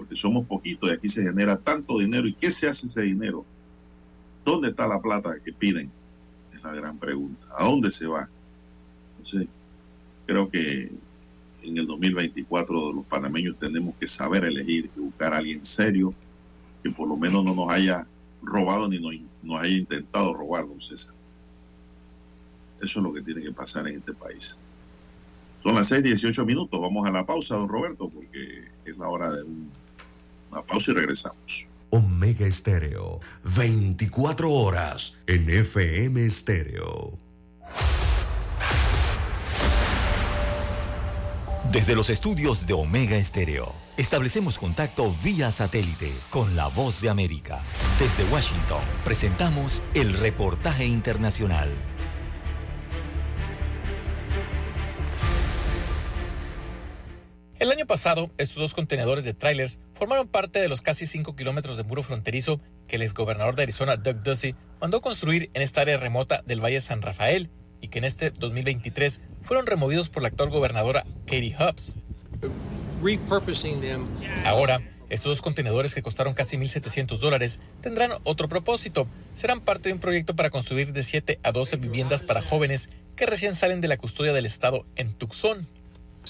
porque somos poquitos y aquí se genera tanto dinero. ¿Y qué se hace ese dinero? ¿Dónde está la plata que piden? Es la gran pregunta. ¿A dónde se va? Entonces, creo que en el 2024 los panameños tenemos que saber elegir y buscar a alguien serio que por lo menos no nos haya robado ni nos, nos haya intentado robar, don César. Eso es lo que tiene que pasar en este país. Son las 6:18 minutos. Vamos a la pausa, don Roberto, porque es la hora de un- una pausa y regresamos. Omega Estéreo, 24 horas en FM Estéreo. Desde los estudios de Omega Estéreo, establecemos contacto vía satélite con la voz de América. Desde Washington, presentamos el reportaje internacional. El año pasado, estos dos contenedores de trailers formaron parte de los casi 5 kilómetros de muro fronterizo que el exgobernador de Arizona, Doug Ducey, mandó construir en esta área remota del Valle San Rafael y que en este 2023 fueron removidos por la actual gobernadora Katie Hobbs. Ahora, estos dos contenedores que costaron casi 1.700 dólares tendrán otro propósito. Serán parte de un proyecto para construir de 7 a 12 viviendas para jóvenes que recién salen de la custodia del Estado en Tucson.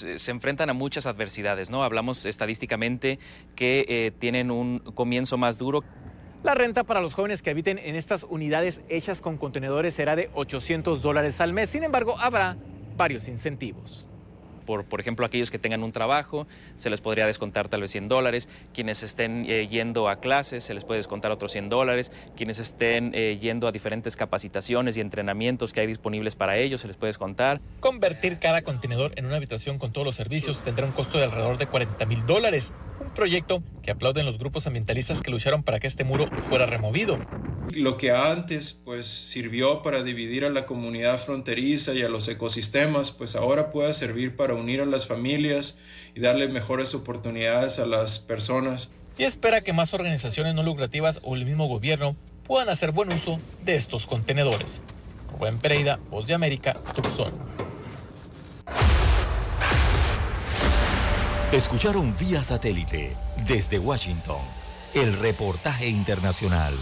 Se se enfrentan a muchas adversidades, ¿no? Hablamos estadísticamente que eh, tienen un comienzo más duro. La renta para los jóvenes que habiten en estas unidades hechas con contenedores será de 800 dólares al mes. Sin embargo, habrá varios incentivos por, por ejemplo, aquellos que tengan un trabajo, se les podría descontar tal vez 100 dólares, quienes estén eh, yendo a clases, se les puede descontar otros 100 dólares, quienes estén eh, yendo a diferentes capacitaciones y entrenamientos que hay disponibles para ellos, se les puede descontar. Convertir cada contenedor en una habitación con todos los servicios tendrá un costo de alrededor de 40 mil dólares, un proyecto que aplauden los grupos ambientalistas que lucharon para que este muro fuera removido. Lo que antes pues sirvió para dividir a la comunidad fronteriza y a los ecosistemas, pues ahora puede servir para unir a las familias y darle mejores oportunidades a las personas. Y espera que más organizaciones no lucrativas o el mismo gobierno puedan hacer buen uso de estos contenedores. Rubén Pereira, Voz de América, Tucson. Escucharon vía satélite desde Washington el reportaje internacional.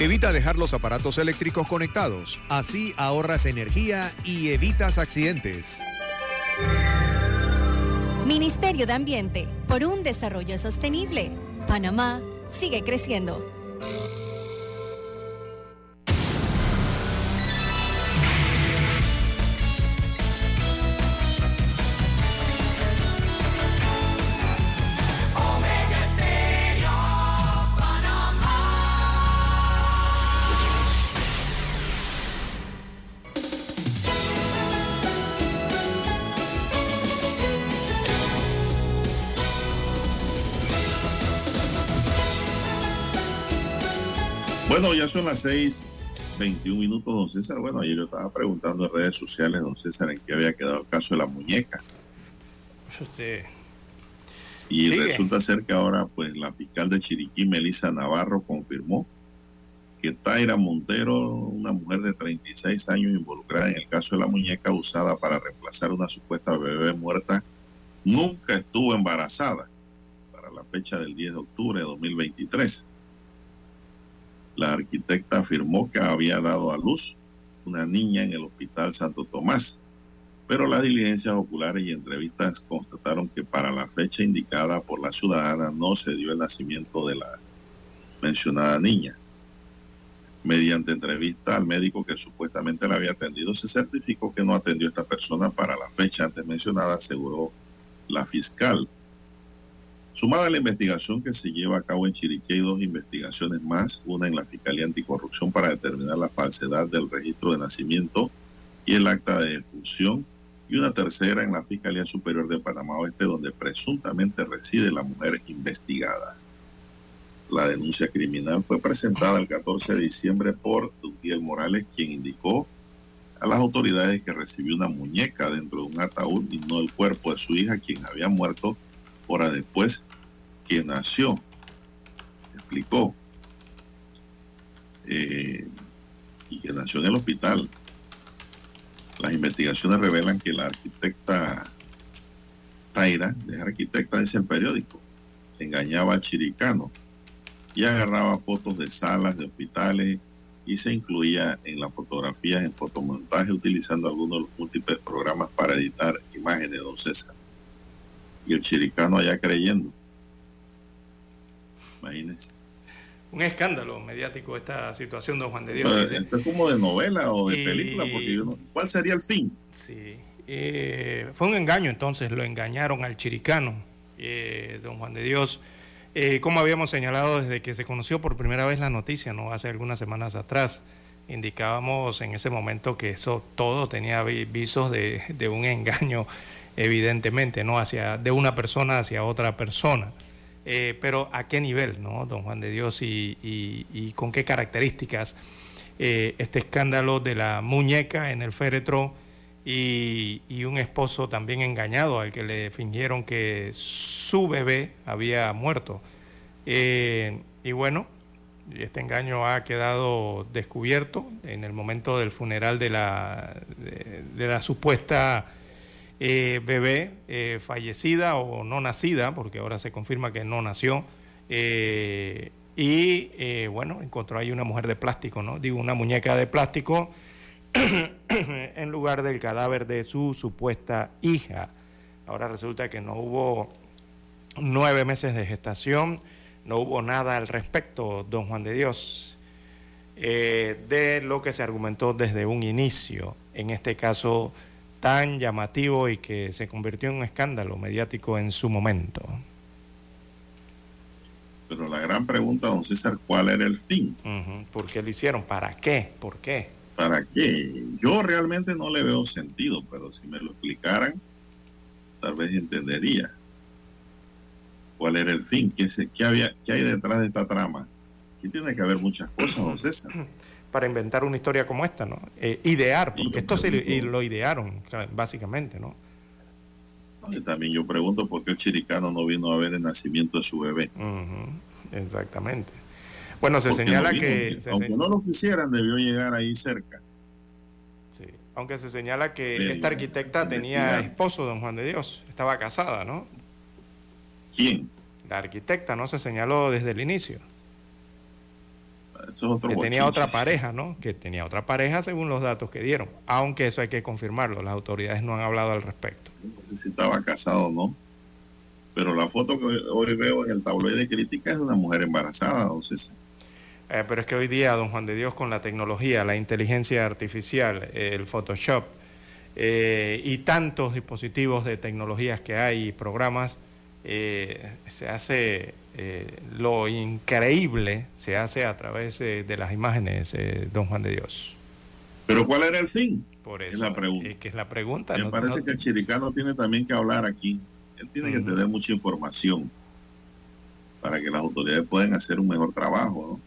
Evita dejar los aparatos eléctricos conectados. Así ahorras energía y evitas accidentes. Ministerio de Ambiente, por un desarrollo sostenible. Panamá sigue creciendo. Bueno, ya son las 6, 21 minutos, don César. Bueno, ayer yo estaba preguntando en redes sociales, don César, en qué había quedado el caso de la muñeca. Sí. Y Sigue. resulta ser que ahora, pues, la fiscal de Chiriquí, Melissa Navarro, confirmó que Taira Montero, una mujer de 36 años involucrada en el caso de la muñeca usada para reemplazar una supuesta bebé muerta, nunca estuvo embarazada para la fecha del 10 de octubre de 2023. La arquitecta afirmó que había dado a luz una niña en el Hospital Santo Tomás, pero las diligencias oculares y entrevistas constataron que para la fecha indicada por la ciudadana no se dio el nacimiento de la mencionada niña. Mediante entrevista al médico que supuestamente la había atendido, se certificó que no atendió a esta persona para la fecha antes mencionada, aseguró la fiscal. Sumada a la investigación que se lleva a cabo en Chiriquí, hay dos investigaciones más, una en la Fiscalía Anticorrupción para determinar la falsedad del registro de nacimiento y el acta de defunción, y una tercera en la Fiscalía Superior de Panamá Oeste, donde presuntamente reside la mujer investigada. La denuncia criminal fue presentada el 14 de diciembre por Dutiel Morales, quien indicó a las autoridades que recibió una muñeca dentro de un ataúd y no el cuerpo de su hija, quien había muerto horas después que nació. Explicó. Eh, y que nació en el hospital. Las investigaciones revelan que la arquitecta Taira, de arquitecta, dice el periódico, engañaba a Chiricano y agarraba fotos de salas de hospitales y se incluía en las fotografías en fotomontaje utilizando algunos de los múltiples programas para editar imágenes de don César. Y el chiricano allá creyendo. Imagínense. Un escándalo mediático esta situación, don Juan de Dios. Pero Esto es como de novela o de Y- película, porque yo no- ¿cuál sería el fin? Sí. Eh, fue un engaño entonces, lo engañaron al chiricano, eh, don Juan de Dios. Eh, como habíamos señalado desde que se conoció por primera vez la noticia, no hace algunas semanas atrás, indicábamos en ese momento que eso todo tenía vi- visos de, de un engaño, evidentemente, no hacia de una persona hacia otra persona. Eh, pero a qué nivel, ¿no, don Juan de Dios? Y, con qué características eh, este escándalo de la muñeca en el féretro y, un esposo también engañado al que le fingieron que su bebé había muerto. Eh, y bueno, este engaño ha quedado descubierto en el momento del funeral de la, de la supuesta eh, bebé eh, fallecida o no nacida, porque ahora se confirma que no nació. eh, y bueno, encontró ahí una mujer de plástico, ¿no? Digo, una muñeca de plástico [coughs] en lugar del cadáver de su supuesta hija. Ahora resulta que no hubo nueve meses de gestación, no hubo nada al respecto, don Juan de Dios, de lo que se argumentó desde un inicio, en este caso tan llamativo y que se convirtió en un escándalo mediático en su momento. Pero la gran pregunta, don César, ¿cuál era el fin? ¿Por qué lo hicieron? ¿Para qué? ¿Por qué? ¿Para qué? Yo realmente no le veo sentido, pero si me lo explicaran, tal vez entendería cuál era el fin, qué, se, qué, había, qué hay detrás de esta trama. Aquí tiene que haber muchas cosas, don [clears throat] César. Para inventar una historia como esta, ¿no? Eh, idear, porque esto se lo, idearon, básicamente, ¿no? Y también yo pregunto por qué el chiricano no vino a ver el nacimiento de su bebé. Exactamente. Bueno, se señala que... aunque no lo quisieran, debió llegar ahí cerca. Sí, aunque se señala que esta arquitecta tenía esposo, don Juan de Dios, estaba casada, ¿no? ¿Quién? La arquitecta, ¿no? Se señaló desde el inicio. Eso es otro que tenía otra pareja, ¿no? Que tenía otra pareja según los datos que dieron. Aunque eso hay que confirmarlo, las autoridades no han hablado al respecto. No sé si estaba casado o no. Pero la foto que hoy veo en el tabloide de crítica es de una mujer embarazada, don César. Eh, pero es que hoy día, don Juan de Dios, con la tecnología, la inteligencia artificial, el Photoshop eh, y tantos dispositivos de tecnologías que hay y programas, eh, se hace lo increíble, se hace a través de las imágenes, don Juan de Dios. Pero ¿cuál era el fin? Por eso, es la pregunta. Es que es la pregunta. Me parece que el chiricano tiene también que hablar aquí. Él tiene que tener mucha información para que las autoridades puedan hacer un mejor trabajo,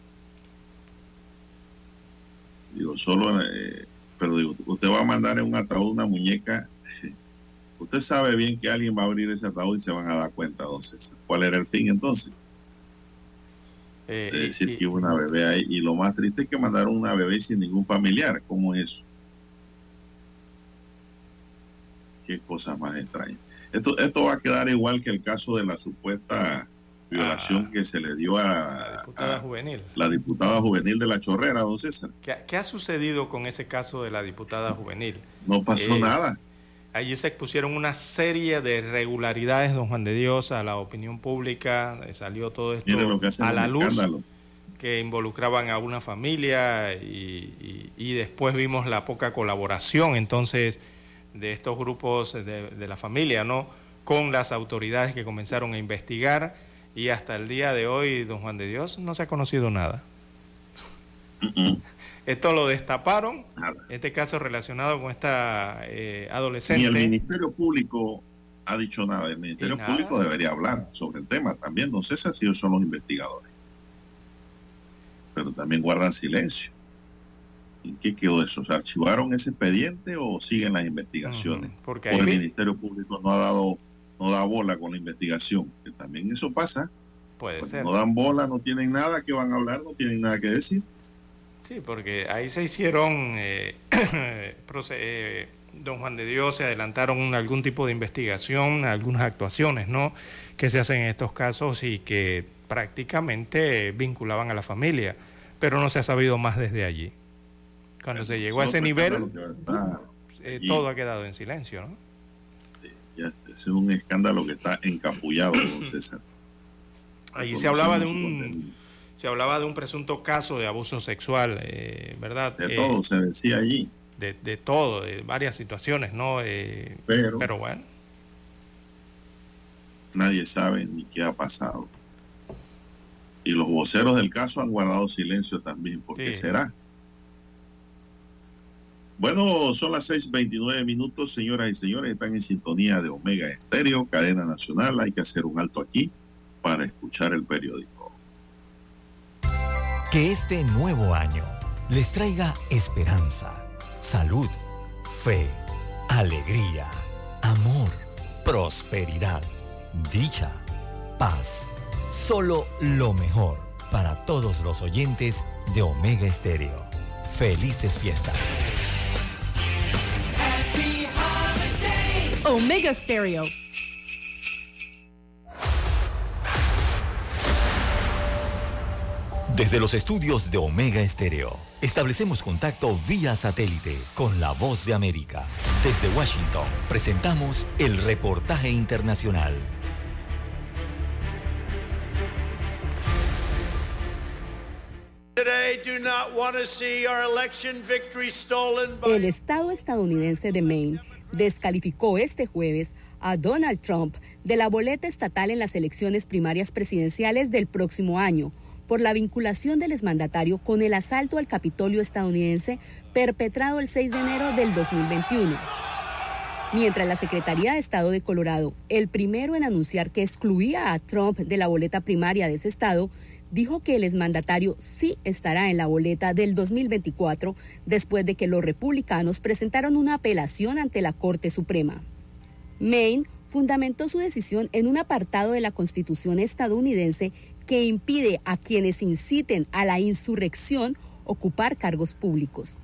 ¿no? Digo, solo, eh, pero digo, usted va a mandar en un ataúd una muñeca. [laughs] Usted sabe bien que alguien va a abrir ese ataúd y se van a dar cuenta, entonces. ¿Cuál era el fin entonces? Eh, de decir que hubo una bebé ahí. Y lo más triste es que mandaron una bebé sin ningún familiar. ¿Cómo es eso? Qué cosa más extraña. Esto, esto va a quedar igual que el caso de la supuesta violación ah. que se le dio a la diputada juvenil. La diputada juvenil de la Chorrera, don César. ¿Qué, ha sucedido con ese caso de la diputada juvenil? No pasó eh, nada. Allí se expusieron una serie de irregularidades, don Juan de Dios, a la opinión pública, eh, salió todo esto a la luz, que involucraban a una familia y, después vimos la poca colaboración entonces de estos grupos de, de la familia, ¿no? Con las autoridades que comenzaron a investigar y hasta el día de hoy, don Juan de Dios, no se ha conocido nada. Esto lo destaparon, este caso relacionado con esta eh, adolescente. Ni el Ministerio Público ha dicho nada. El Ministerio Público debería hablar sobre el tema también. No sé si ellos son los investigadores. Pero también guardan silencio. ¿En qué quedó eso? ¿Se archivaron ese expediente o siguen las investigaciones? Porque el Ministerio Público no ha dado no da bola con la investigación, que también eso pasa. Puede ser. No dan bola, no tienen nada que van a hablar, no tienen nada que decir. Sí, porque ahí se hicieron, eh, [coughs] eh, don Juan de Dios, se adelantaron algún tipo de investigación, algunas actuaciones, ¿no? Que se hacen en estos casos y que prácticamente vinculaban a la familia, pero no se ha sabido más desde allí. Cuando se llegó a ese nivel, eh, todo ha quedado en silencio, ¿no? es un escándalo que está encapullado, don [coughs] César. Ahí se hablaba de un se hablaba de un presunto caso de abuso sexual, eh, ¿verdad? De todo se decía allí. De, de, todo, de varias situaciones, ¿no? Eh, pero, bueno. Nadie sabe ni qué ha pasado. Y los voceros del caso han guardado silencio también. ¿Por qué será? Bueno, son las 6:29 minutos, señoras y señores. Están en sintonía de Omega Estéreo, cadena nacional. Hay que hacer un alto aquí para escuchar el periódico. Que este nuevo año les traiga esperanza, salud, fe, alegría, amor, prosperidad, dicha, paz. Solo lo mejor para todos los oyentes de Omega Estéreo. Felices fiestas. Omega Stereo. Desde los estudios de Omega Estéreo, establecemos contacto vía satélite con la voz de América. Desde Washington, presentamos el reportaje internacional. El Estado estadounidense de Maine descalificó este jueves a Donald Trump de la boleta estatal en las elecciones primarias presidenciales del próximo año por la vinculación del exmandatario con el asalto al Capitolio estadounidense perpetrado el 6 de enero del 2021. Mientras la Secretaría de Estado de Colorado, el primero en anunciar que excluía a Trump de la boleta primaria de ese estado, dijo que el exmandatario sí estará en la boleta del 2024 después de que los republicanos presentaron una apelación ante la Corte Suprema. Maine fundamentó su decisión en un apartado de la Constitución estadounidense que impide a quienes inciten a la insurrección ocupar cargos públicos.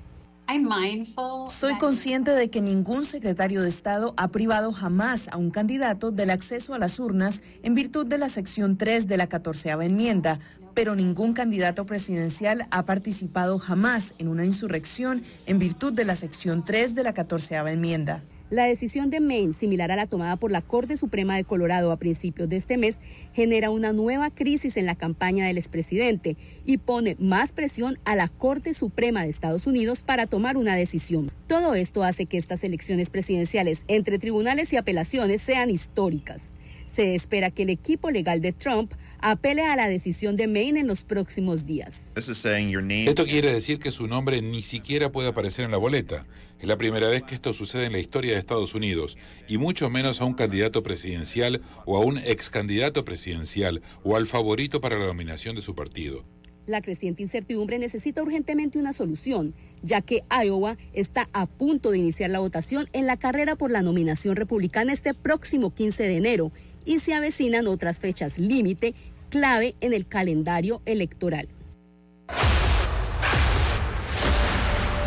Soy consciente de que ningún secretario de Estado ha privado jamás a un candidato del acceso a las urnas en virtud de la sección 3 de la 14 enmienda, pero ningún candidato presidencial ha participado jamás en una insurrección en virtud de la sección 3 de la 14 enmienda. La decisión de Maine, similar a la tomada por la Corte Suprema de Colorado a principios de este mes, genera una nueva crisis en la campaña del expresidente y pone más presión a la Corte Suprema de Estados Unidos para tomar una decisión. Todo esto hace que estas elecciones presidenciales entre tribunales y apelaciones sean históricas. Se espera que el equipo legal de Trump apele a la decisión de Maine en los próximos días. Esto quiere decir que su nombre ni siquiera puede aparecer en la boleta. Es la primera vez que esto sucede en la historia de Estados Unidos, y mucho menos a un candidato presidencial o a un ex candidato presidencial o al favorito para la dominación de su partido. La creciente incertidumbre necesita urgentemente una solución, ya que Iowa está a punto de iniciar la votación en la carrera por la nominación republicana este próximo 15 de enero y se avecinan otras fechas límite clave en el calendario electoral.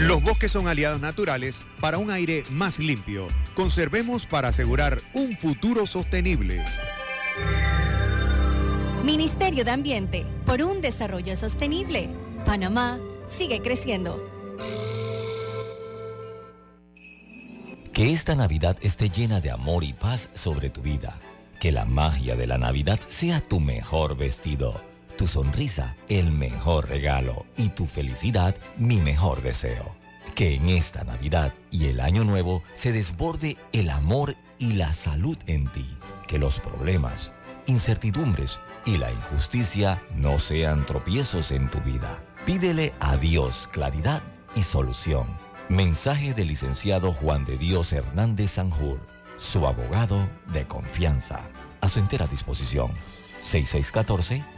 Los bosques son aliados naturales para un aire más limpio. Conservemos para asegurar un futuro sostenible. Ministerio de Ambiente, por un desarrollo sostenible. Panamá sigue creciendo. Que esta Navidad esté llena de amor y paz sobre tu vida. Que la magia de la Navidad sea tu mejor vestido tu sonrisa el mejor regalo y tu felicidad mi mejor deseo. Que en esta Navidad y el Año Nuevo se desborde el amor y la salud en ti. Que los problemas, incertidumbres y la injusticia no sean tropiezos en tu vida. Pídele a Dios claridad y solución. Mensaje del licenciado Juan de Dios Hernández Sanjur, su abogado de confianza. A su entera disposición. 6614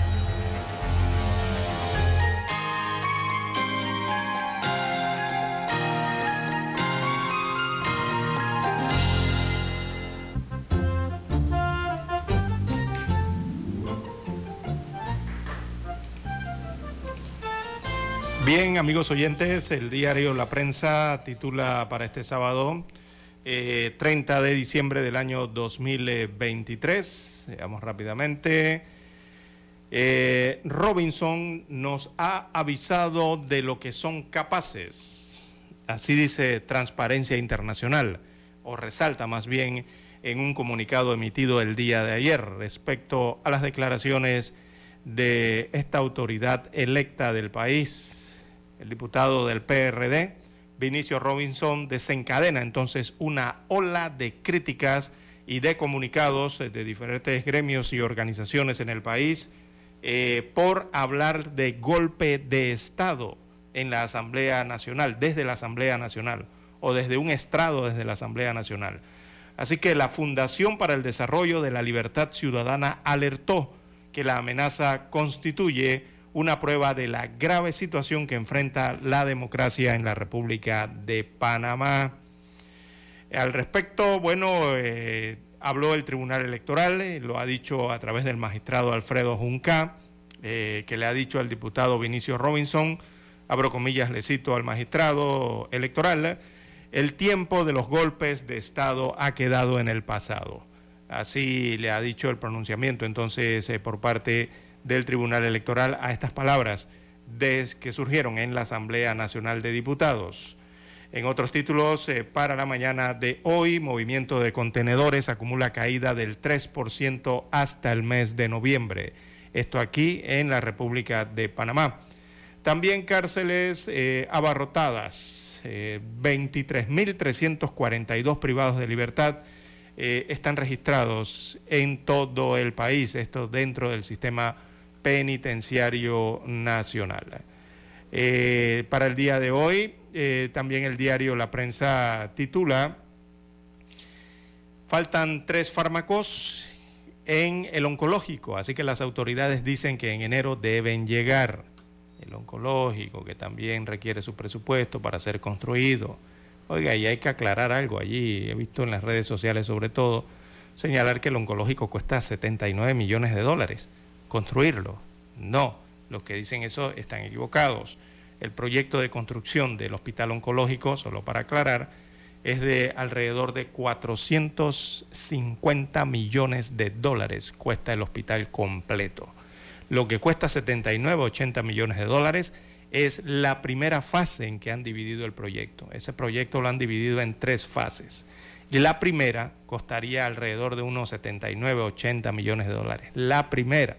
Bien, amigos oyentes, el diario La Prensa titula para este sábado 30 eh, de diciembre del año 2023. Veamos rápidamente. Eh, Robinson nos ha avisado de lo que son capaces. Así dice Transparencia Internacional, o resalta más bien en un comunicado emitido el día de ayer respecto a las declaraciones de esta autoridad electa del país el diputado del PRD, Vinicio Robinson desencadena entonces una ola de críticas y de comunicados de diferentes gremios y organizaciones en el país eh, por hablar de golpe de Estado en la Asamblea Nacional, desde la Asamblea Nacional o desde un estrado desde la Asamblea Nacional. Así que la Fundación para el Desarrollo de la Libertad Ciudadana alertó que la amenaza constituye una prueba de la grave situación que enfrenta la democracia en la República de Panamá. Al respecto, bueno, eh, habló el Tribunal Electoral, eh, lo ha dicho a través del magistrado Alfredo Junca, eh, que le ha dicho al diputado Vinicio Robinson, abro comillas, le cito al magistrado electoral, el tiempo de los golpes de Estado ha quedado en el pasado. Así le ha dicho el pronunciamiento entonces por parte del Tribunal Electoral a estas palabras que surgieron en la Asamblea Nacional de Diputados. En otros títulos, eh, para la mañana de hoy, movimiento de contenedores acumula caída del 3% hasta el mes de noviembre. Esto aquí en la República de Panamá. También cárceles eh, abarrotadas 23.342 eh, privados de libertad eh, están registrados en todo el país, esto dentro del sistema penitenciario nacional. Eh, para el día de hoy, también el diario La Prensa titula, faltan tres fármacos en el oncológico, así que las autoridades dicen que en enero deben llegar el oncológico, que también requiere su presupuesto para ser construido. Oiga, y hay que aclarar algo allí, he visto en las redes sociales sobre todo, señalar que el oncológico cuesta 79 millones de dólares. Construirlo. No, los que dicen eso están equivocados. El proyecto de construcción del hospital oncológico, solo para aclarar, es de alrededor de 450 millones de dólares cuesta el hospital completo. Lo que cuesta 79, 80 millones de dólares es la primera fase en que han dividido el proyecto. Ese proyecto lo han dividido en tres fases. La primera costaría alrededor de unos 79, 80 millones de dólares. La primera,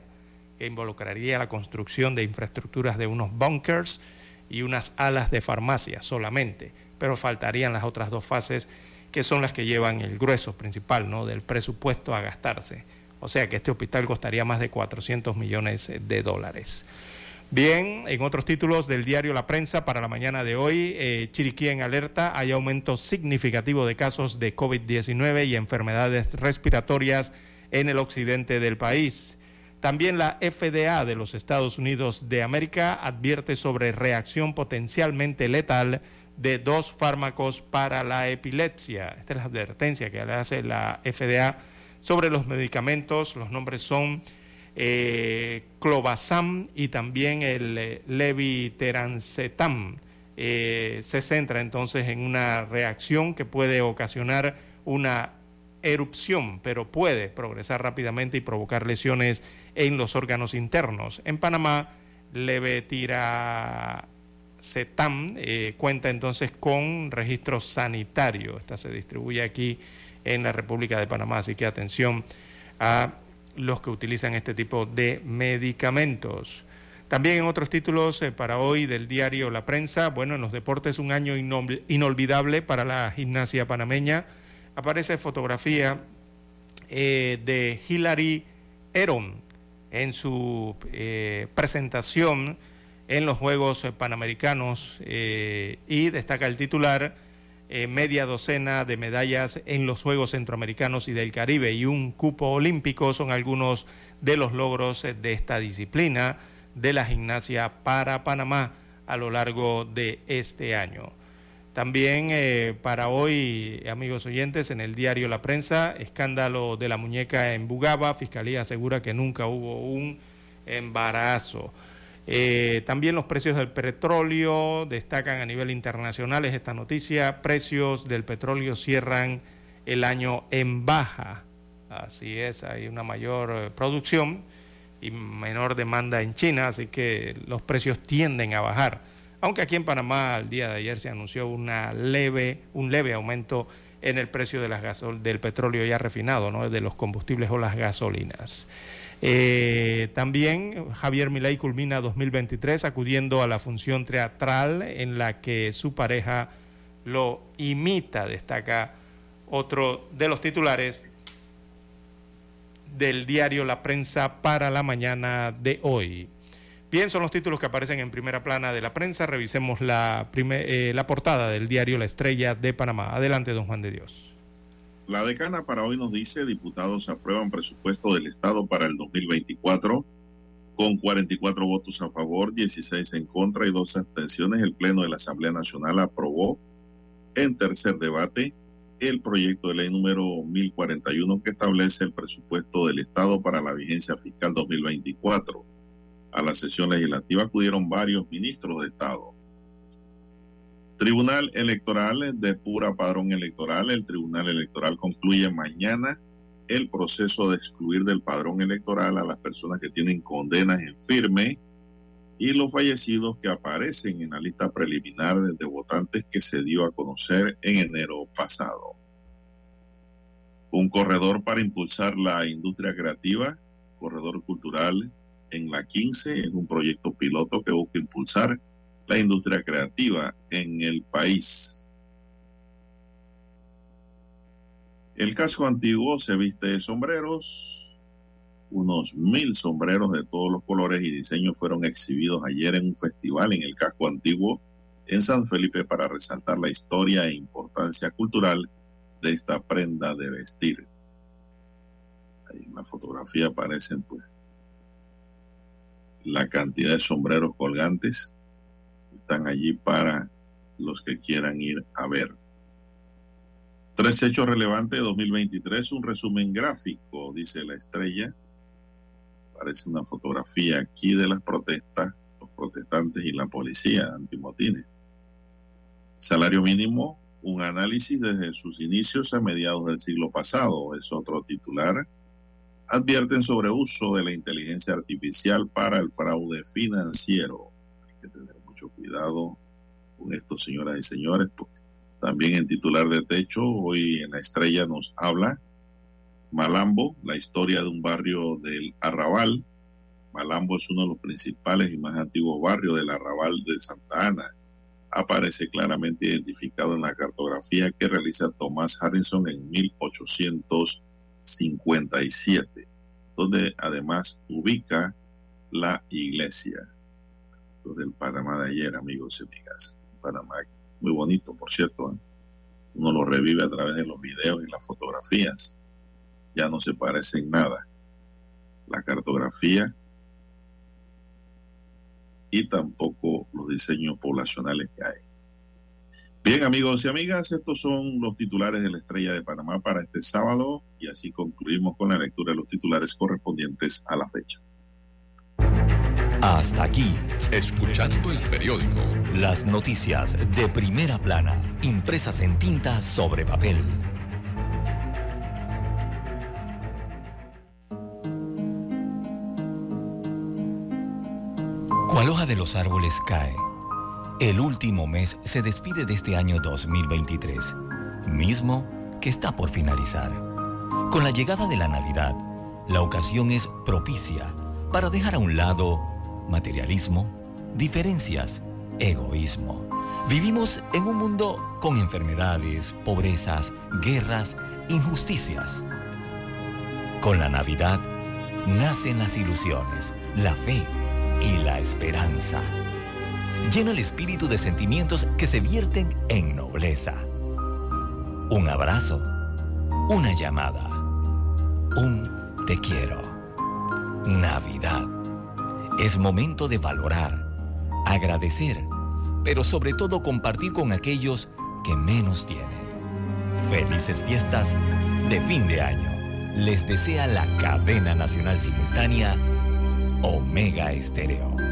que involucraría la construcción de infraestructuras de unos bunkers y unas alas de farmacia solamente. Pero faltarían las otras dos fases, que son las que llevan el grueso principal ¿no? del presupuesto a gastarse o sea que este hospital costaría más de 400 millones de dólares. Bien, en otros títulos del diario La Prensa para la mañana de hoy, eh, Chiriquí en alerta, hay aumento significativo de casos de COVID-19 y enfermedades respiratorias en el occidente del país. También la FDA de los Estados Unidos de América advierte sobre reacción potencialmente letal de dos fármacos para la epilepsia. Esta es la advertencia que le hace la FDA sobre los medicamentos, los nombres son eh, y también el eh, Leviterancetam. Eh, se centra entonces en una reacción que puede ocasionar una erupción, pero puede progresar rápidamente y provocar lesiones en los órganos internos. En Panamá, Levitiracetam eh, cuenta entonces con registro sanitario. Esta se distribuye aquí en la República de Panamá. Así que atención a los que utilizan este tipo de medicamentos. También en otros títulos eh, para hoy del diario La Prensa, bueno, en los deportes un año inolvidable para la gimnasia panameña. Aparece fotografía eh, de Hilary Heron en su eh, presentación en los Juegos Panamericanos y destaca el titular eh, media docena de medallas en los Juegos Centroamericanos y del Caribe y un cupo olímpico son algunos de los logros eh, de esta disciplina de la gimnasia para Panamá a lo largo de este año. También eh, para hoy, amigos oyentes, en el diario La Prensa, escándalo de la muñeca en Bugaba, Fiscalía asegura que nunca hubo un embarazo. Eh, también los precios del petróleo destacan a nivel internacional es esta noticia. Precios del petróleo cierran el año en baja. Así es, hay una mayor eh, producción y menor demanda en China, así que los precios tienden a bajar. Aunque aquí en Panamá al día de ayer se anunció una leve, un leve aumento en el precio de las gasol del petróleo ya refinado, ¿no? de los combustibles o las gasolinas. Eh, también Javier Milei culmina 2023 acudiendo a la función teatral en la que su pareja lo imita, destaca otro de los titulares del diario La Prensa para la mañana de hoy. Bien, son los títulos que aparecen en primera plana de la prensa. Revisemos la, eh, la portada del diario La Estrella de Panamá. Adelante, don Juan de Dios. La decana para hoy nos dice, diputados aprueban presupuesto del Estado para el 2024 con 44 votos a favor, 16 en contra y dos abstenciones. El Pleno de la Asamblea Nacional aprobó en tercer debate el proyecto de ley número 1041 que establece el presupuesto del Estado para la vigencia fiscal 2024. A la sesión legislativa acudieron varios ministros de Estado. Tribunal Electoral de pura padrón electoral. El Tribunal Electoral concluye mañana el proceso de excluir del padrón electoral a las personas que tienen condenas en firme y los fallecidos que aparecen en la lista preliminar de votantes que se dio a conocer en enero pasado. Un corredor para impulsar la industria creativa, corredor cultural en la 15, es un proyecto piloto que busca impulsar la industria creativa en el país. El casco antiguo se viste de sombreros, unos mil sombreros de todos los colores y diseños fueron exhibidos ayer en un festival en el casco antiguo en San Felipe para resaltar la historia e importancia cultural de esta prenda de vestir. Ahí en la fotografía aparecen pues la cantidad de sombreros colgantes están allí para los que quieran ir a ver. Tres hechos relevantes de 2023, un resumen gráfico, dice la estrella aparece una fotografía aquí de las protestas, los protestantes y la policía antimotines. Salario mínimo, un análisis desde sus inicios a mediados del siglo pasado, es otro titular. Advierten sobre uso de la inteligencia artificial para el fraude financiero. Hay que tener mucho cuidado con esto, señoras y señores, porque también en titular de techo, hoy en la estrella nos habla Malambo, la historia de un barrio del Arrabal. Malambo es uno de los principales y más antiguos barrios del Arrabal de Santa Ana. Aparece claramente identificado en la cartografía que realiza Thomas Harrison en 1857, donde además ubica la iglesia. del Panamá de ayer, amigos y amigas. Panamá muy bonito, por cierto. ¿eh? Uno lo revive a través de los videos y las fotografías ya no se parece en nada. La cartografía y tampoco los diseños poblacionales que hay. Bien, amigos y amigas, estos son los titulares de la Estrella de Panamá para este sábado y así concluimos con la lectura de los titulares correspondientes a la fecha. Hasta aquí, escuchando el periódico. Las noticias de primera plana, impresas en tinta sobre papel. Cual hoja de los árboles cae. El último mes se despide de este año 2023, mismo que está por finalizar. Con la llegada de la Navidad, la ocasión es propicia para dejar a un lado materialismo, diferencias, egoísmo. Vivimos en un mundo con enfermedades, pobrezas, guerras, injusticias. Con la Navidad nacen las ilusiones, la fe, y la esperanza. Llena el espíritu de sentimientos que se vierten en nobleza. Un abrazo, una llamada, un te quiero. Navidad. Es momento de valorar, agradecer, pero sobre todo compartir con aquellos que menos tienen. Felices fiestas de fin de año. Les desea la cadena nacional simultánea Omega Estéreo.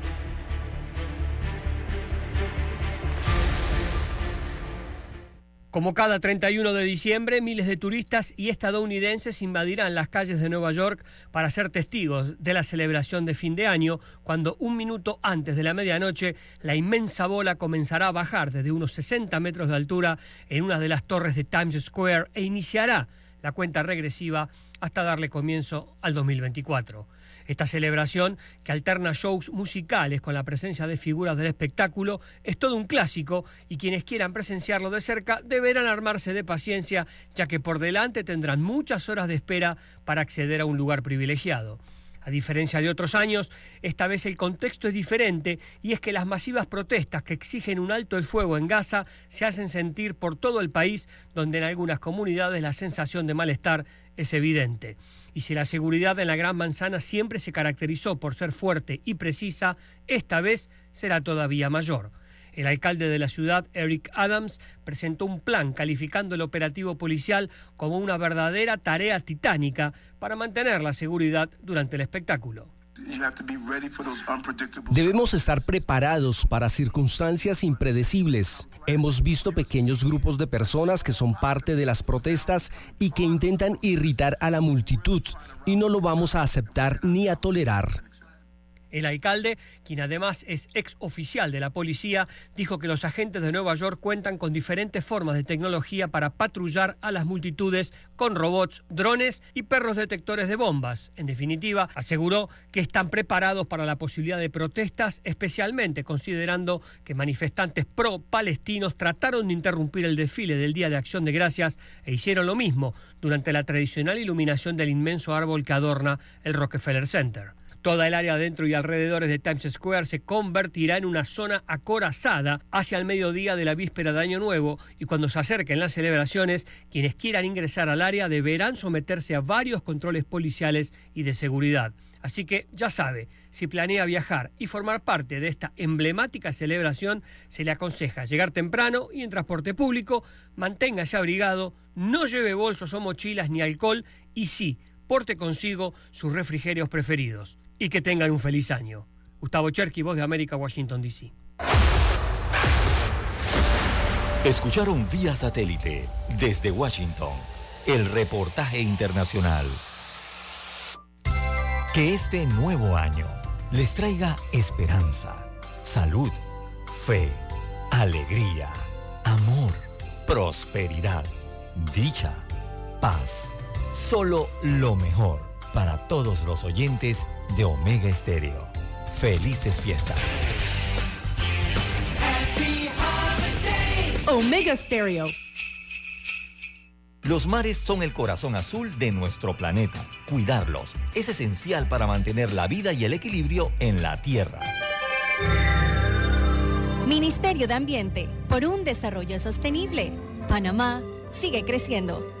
Como cada 31 de diciembre, miles de turistas y estadounidenses invadirán las calles de Nueva York para ser testigos de la celebración de fin de año, cuando un minuto antes de la medianoche la inmensa bola comenzará a bajar desde unos 60 metros de altura en una de las torres de Times Square e iniciará la cuenta regresiva hasta darle comienzo al 2024. Esta celebración, que alterna shows musicales con la presencia de figuras del espectáculo, es todo un clásico y quienes quieran presenciarlo de cerca deberán armarse de paciencia, ya que por delante tendrán muchas horas de espera para acceder a un lugar privilegiado. A diferencia de otros años, esta vez el contexto es diferente y es que las masivas protestas que exigen un alto el fuego en Gaza se hacen sentir por todo el país, donde en algunas comunidades la sensación de malestar es evidente. Y si la seguridad en la Gran Manzana siempre se caracterizó por ser fuerte y precisa, esta vez será todavía mayor. El alcalde de la ciudad, Eric Adams, presentó un plan calificando el operativo policial como una verdadera tarea titánica para mantener la seguridad durante el espectáculo. Debemos estar preparados para circunstancias impredecibles. Hemos visto pequeños grupos de personas que son parte de las protestas y que intentan irritar a la multitud y no lo vamos a aceptar ni a tolerar. El alcalde, quien además es ex oficial de la policía, dijo que los agentes de Nueva York cuentan con diferentes formas de tecnología para patrullar a las multitudes con robots, drones y perros detectores de bombas. En definitiva, aseguró que están preparados para la posibilidad de protestas, especialmente considerando que manifestantes pro-palestinos trataron de interrumpir el desfile del Día de Acción de Gracias e hicieron lo mismo durante la tradicional iluminación del inmenso árbol que adorna el Rockefeller Center. Toda el área dentro y alrededores de Times Square se convertirá en una zona acorazada hacia el mediodía de la víspera de Año Nuevo y cuando se acerquen las celebraciones, quienes quieran ingresar al área deberán someterse a varios controles policiales y de seguridad. Así que ya sabe, si planea viajar y formar parte de esta emblemática celebración, se le aconseja llegar temprano y en transporte público, manténgase abrigado, no lleve bolsos o mochilas ni alcohol y sí, porte consigo sus refrigerios preferidos y que tengan un feliz año. Gustavo Cherky, Voz de América, Washington, D.C. Escucharon vía satélite desde Washington el reportaje internacional. Que este nuevo año les traiga esperanza, salud, fe, alegría, amor, prosperidad, dicha, paz. Solo lo mejor para todos los oyentes de Omega Estéreo. Felices fiestas. Omega Stereo. Los mares son el corazón azul de nuestro planeta. Cuidarlos es esencial para mantener la vida y el equilibrio en la Tierra. Ministerio de Ambiente, por un desarrollo sostenible. Panamá sigue creciendo.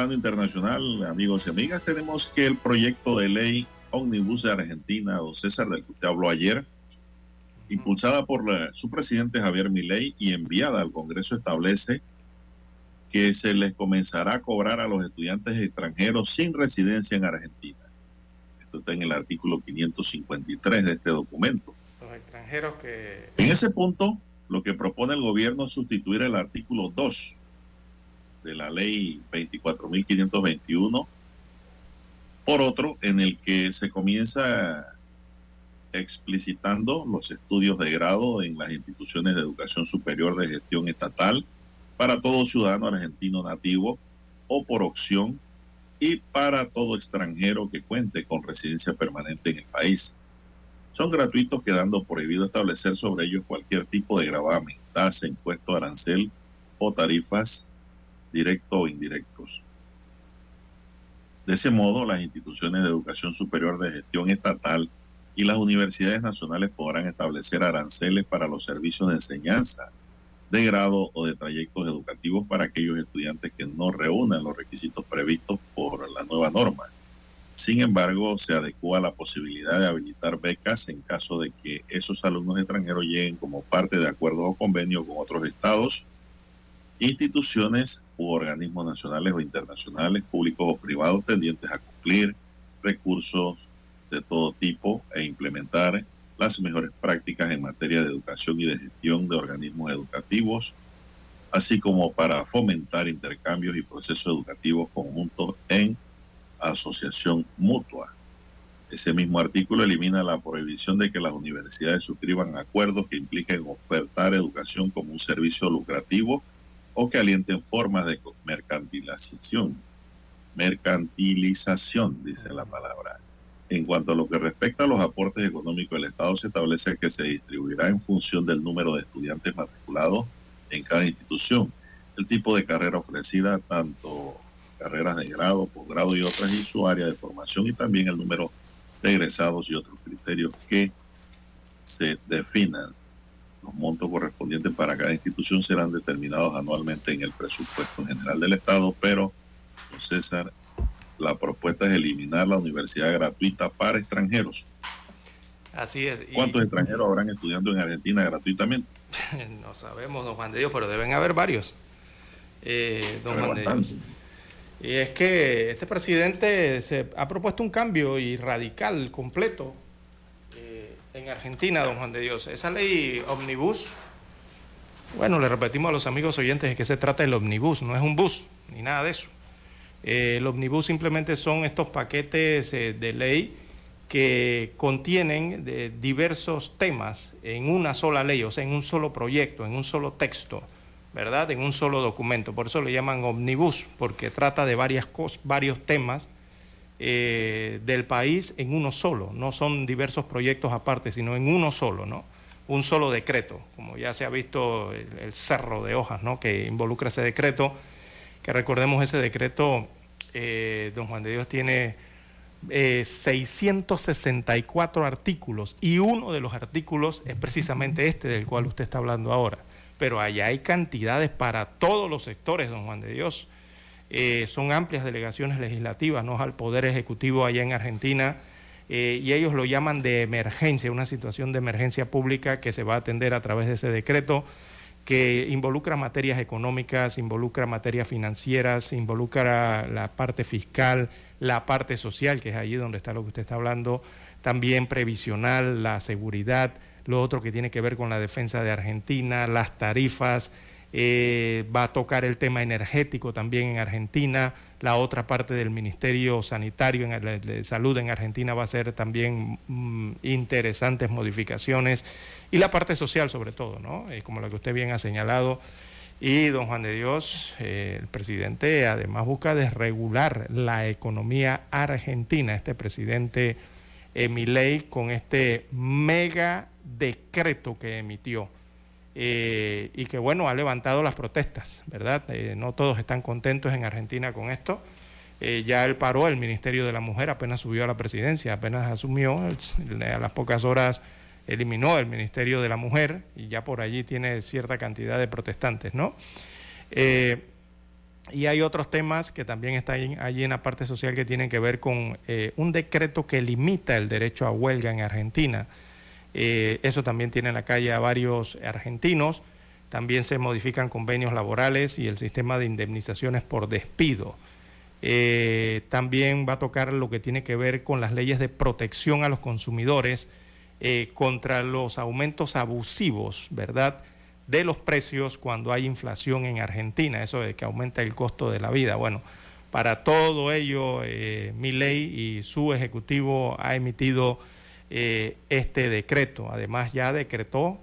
Plano internacional, amigos y amigas, tenemos que el proyecto de ley Omnibus de Argentina, don César, del que usted habló ayer, impulsada por la- su presidente Javier Milei y enviada al Congreso, establece que se les comenzará a cobrar a los estudiantes extranjeros sin residencia en Argentina. Esto está en el artículo 553 de este documento. Los extranjeros que... En ese punto, lo que propone el gobierno es sustituir el artículo 2 de la ley 24.521 por otro en el que se comienza explicitando los estudios de grado en las instituciones de educación superior de gestión estatal para todo ciudadano argentino nativo o por opción y para todo extranjero que cuente con residencia permanente en el país. Son gratuitos quedando prohibido establecer sobre ellos cualquier tipo de gravamen, tasa, impuesto, arancel o tarifas directos o indirectos. De ese modo, las instituciones de educación superior de gestión estatal y las universidades nacionales podrán establecer aranceles para los servicios de enseñanza de grado o de trayectos educativos para aquellos estudiantes que no reúnan los requisitos previstos por la nueva norma. Sin embargo, se adecua la posibilidad de habilitar becas en caso de que esos alumnos extranjeros lleguen como parte de acuerdos o convenios con otros estados, instituciones u organismos nacionales o internacionales, públicos o privados, tendientes a cumplir recursos de todo tipo e implementar las mejores prácticas en materia de educación y de gestión de organismos educativos, así como para fomentar intercambios y procesos educativos conjuntos en asociación mutua. Ese mismo artículo elimina la prohibición de que las universidades suscriban acuerdos que impliquen ofertar educación como un servicio lucrativo o que alienten formas de mercantilización. Mercantilización, dice la palabra. En cuanto a lo que respecta a los aportes económicos, el Estado se establece que se distribuirá en función del número de estudiantes matriculados en cada institución, el tipo de carrera ofrecida, tanto carreras de grado, posgrado y otras, y su área de formación, y también el número de egresados y otros criterios que se definan. Los montos correspondientes para cada institución serán determinados anualmente en el presupuesto general del Estado, pero, César, la propuesta es eliminar la universidad gratuita para extranjeros. Así es. ¿Cuántos extranjeros habrán estudiando en Argentina gratuitamente? [laughs] no sabemos, don Juan de Dios, pero deben haber varios. Eh, don Juan de Dios. Y es que este presidente se ha propuesto un cambio y radical, completo, en Argentina, don Juan de Dios. Esa ley omnibus, bueno, le repetimos a los amigos oyentes de que se trata del omnibus, no es un bus, ni nada de eso. Eh, el omnibus simplemente son estos paquetes eh, de ley que contienen diversos temas en una sola ley, o sea, en un solo proyecto, en un solo texto, ¿verdad? En un solo documento. Por eso le llaman omnibus, porque trata de varias cosas, varios temas eh, del país en uno solo. No son diversos proyectos aparte, sino en uno solo, ¿no? Un solo decreto, como ya se ha visto el, el cerro de hojas, ¿no? Que involucra ese decreto que recordemos ese decreto, eh, don Juan de Dios tiene 664 eh, artículos y uno de los artículos es precisamente este del cual usted está hablando ahora. Pero allá hay cantidades para todos los sectores, don Juan de Dios. Eh, son amplias delegaciones legislativas, ¿no? Al Poder Ejecutivo allá en Argentina. y ellos lo llaman de emergencia, una situación de emergencia pública que se va a atender a través de ese decreto que involucra materias económicas, involucra materias financieras, involucra la parte fiscal, la parte social, que es allí donde está lo que usted está hablando, también previsional, la seguridad, lo otro que tiene que ver con la defensa de Argentina, las tarifas, eh, va a tocar el tema energético también en Argentina, la otra parte del Ministerio Sanitario de Salud en Argentina va a ser también mm, interesantes modificaciones y la parte social sobre todo, ¿no? Eh, como lo que usted bien ha señalado. Y don Juan de Dios, eh, el presidente además busca desregular la economía argentina, este presidente Emilei, con este mega decreto que emitió. Eh, y que bueno, ha levantado las protestas, ¿verdad? no todos están contentos en Argentina con esto. ya él paró el Ministerio de la Mujer, apenas subió a la presidencia, apenas asumió, a las pocas horas eliminó el Ministerio de la Mujer y ya por allí tiene cierta cantidad de protestantes, ¿no? Eh, y hay otros temas que también están allí en la parte social que tienen que ver con eh, un decreto que limita el derecho a huelga en Argentina. Eh, eso también tiene en la calle a varios argentinos. También se modifican convenios laborales y el sistema de indemnizaciones por despido. también va a tocar lo que tiene que ver con las leyes de protección a los consumidores eh, contra los aumentos abusivos, ¿verdad?, de los precios cuando hay inflación en Argentina, eso de que aumenta el costo de la vida. Bueno, para todo ello, eh, mi ley y su ejecutivo ha emitido eh, este decreto. Además, ya decretó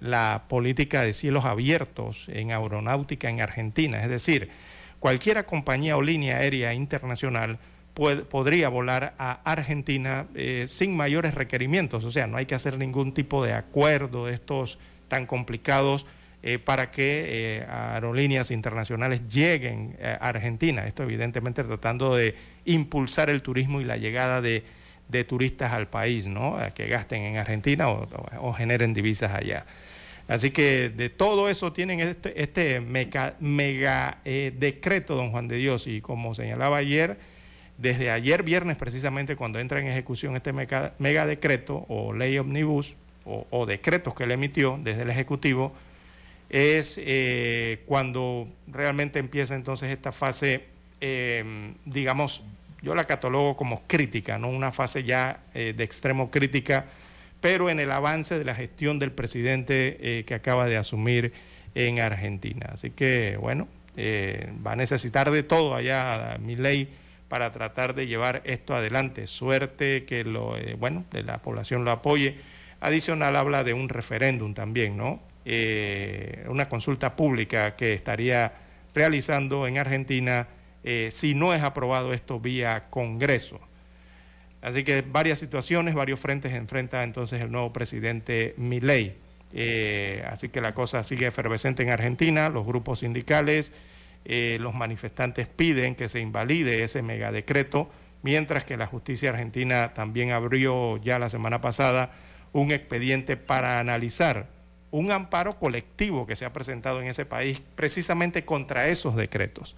la política de cielos abiertos en aeronáutica en Argentina. Es decir, cualquier compañía o línea aérea internacional podría volar a Argentina eh, sin mayores requerimientos, o sea, no hay que hacer ningún tipo de acuerdo de estos tan complicados eh, para que eh, aerolíneas internacionales lleguen a Argentina. Esto evidentemente tratando de impulsar el turismo y la llegada de, turistas al país, ¿no? Que gasten en Argentina o, generen divisas allá. Así que de todo eso tienen este, este mega, eh, decreto, don Juan de Dios, y como señalaba ayer, desde ayer viernes precisamente cuando entra en ejecución este mega, decreto o ley omnibus o, decretos que le emitió desde el Ejecutivo, es eh, cuando realmente empieza entonces esta fase, em, digamos, yo la catalogo como crítica, no una fase ya eh, de extremo crítica, pero en el avance de la gestión del presidente eh, que acaba de asumir en Argentina. Así que, bueno, va a necesitar de todo allá mi ley para tratar de llevar esto adelante. Suerte que lo, bueno, de la población lo apoye. Adicional habla de un referéndum también, ¿no? Eh, una consulta pública que estaría realizando en Argentina eh, si no es aprobado esto vía Congreso. Así que varias situaciones, varios frentes enfrenta entonces el nuevo presidente Milei. Eh, así que la cosa sigue efervescente en Argentina, los grupos sindicales, los manifestantes piden que se invalide ese megadecreto, mientras que la justicia argentina también abrió ya la semana pasada un expediente para analizar un amparo colectivo que se ha presentado en ese país precisamente contra esos decretos.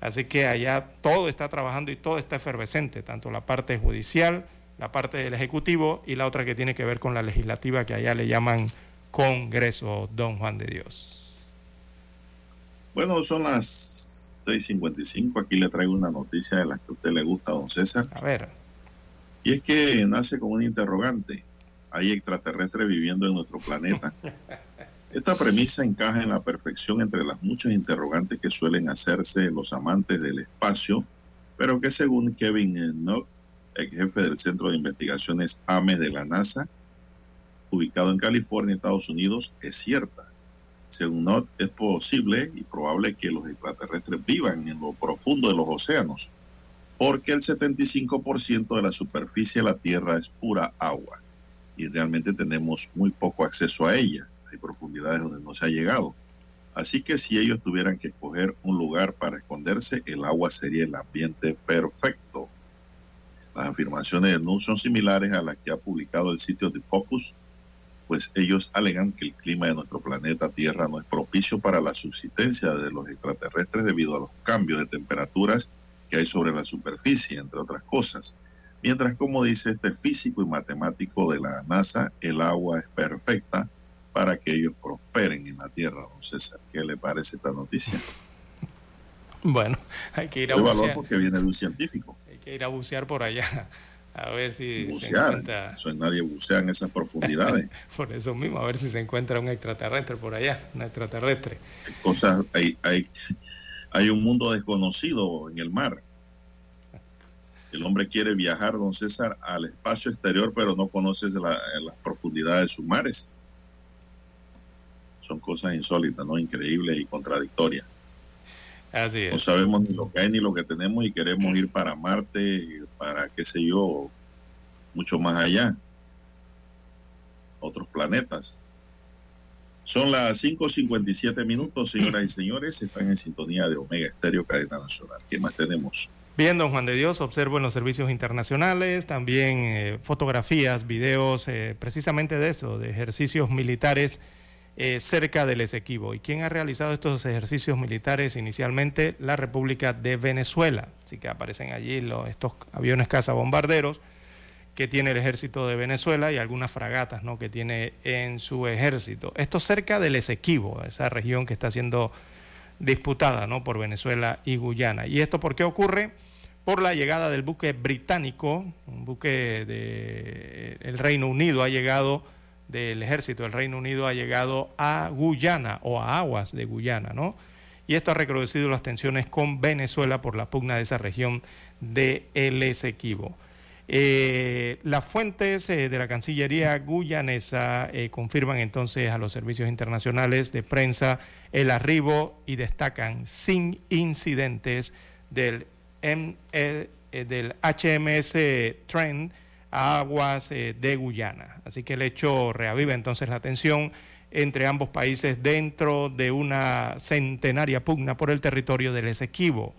Así que allá todo está trabajando y todo está efervescente, tanto la parte judicial, la parte del Ejecutivo y la otra que tiene que ver con la legislativa que allá le llaman Congreso, don Juan de Dios. Bueno, son las 6.55, aquí le traigo una noticia de la que a usted le gusta, don César. A ver. Y es que nace con un interrogante hay extraterrestres viviendo en nuestro planeta. [laughs] Esta premisa encaja en la perfección entre las muchas interrogantes que suelen hacerse los amantes del espacio, pero que según Kevin Knock, el jefe del Centro de Investigaciones AMES de la NASA, ubicado en California, Estados Unidos, es cierta. Según Knock, es posible y probable que los extraterrestres vivan en lo profundo de los océanos, porque el 75% de la superficie de la Tierra es pura agua y realmente tenemos muy poco acceso a ella. Profundidades donde no se ha llegado. Así que si ellos tuvieran que escoger un lugar para esconderse, el agua sería el ambiente perfecto. Las afirmaciones de NU son similares a las que ha publicado el sitio de Focus, pues ellos alegan que el clima de nuestro planeta Tierra no es propicio para la subsistencia de los extraterrestres debido a los cambios de temperaturas que hay sobre la superficie, entre otras cosas. Mientras, como dice este físico y matemático de la NASA, el agua es perfecta para que ellos prosperen en la Tierra, don César. ¿Qué le parece esta noticia? Bueno, hay que ir a bucear. porque viene de un científico. Hay que ir a bucear por allá. A ver si bucear. Eso nadie bucea en esas profundidades. [laughs] por eso mismo, a ver si se encuentra un extraterrestre por allá, un extraterrestre. cosas, hay, hay, hay un mundo desconocido en el mar. El hombre quiere viajar, don César, al espacio exterior, pero no conoce las profundidades de sus mares. Son cosas insólitas, ¿no? Increíbles y contradictorias. Así es. No sabemos ni lo que hay ni lo que tenemos y queremos ir para Marte, para qué sé yo, mucho más allá. Otros planetas. Son las 5.57 minutos, señoras y señores. Están en sintonía de Omega Estéreo, Cadena Nacional. ¿Qué más tenemos? Bien, don Juan de Dios, observo en los servicios internacionales también eh, fotografías, videos, eh, precisamente de eso, de ejercicios militares eh, cerca del Esequibo. ¿Y quién ha realizado estos ejercicios militares inicialmente? La República de Venezuela. Así que aparecen allí los, estos aviones cazabombarderos que tiene el ejército de Venezuela y algunas fragatas ¿no? que tiene en su ejército. Esto cerca del Esequibo, esa región que está siendo disputada ¿no? por Venezuela y Guyana. ¿Y esto por qué ocurre? por la llegada del buque británico, un buque del Reino Unido ha llegado, del ejército del Reino Unido ha llegado a Guyana o a aguas de Guyana, ¿no? Y esto ha recrudecido las tensiones con Venezuela por la pugna de esa región de El Esequibo. Eh, las fuentes eh, de la Cancillería guyanesa eh, confirman entonces a los servicios internacionales de prensa el arribo y destacan sin incidentes del eh, del HMS Trend aguas eh, de Guyana. Así que el hecho reaviva entonces la tensión entre ambos países dentro de una centenaria pugna por el territorio del Esequibo,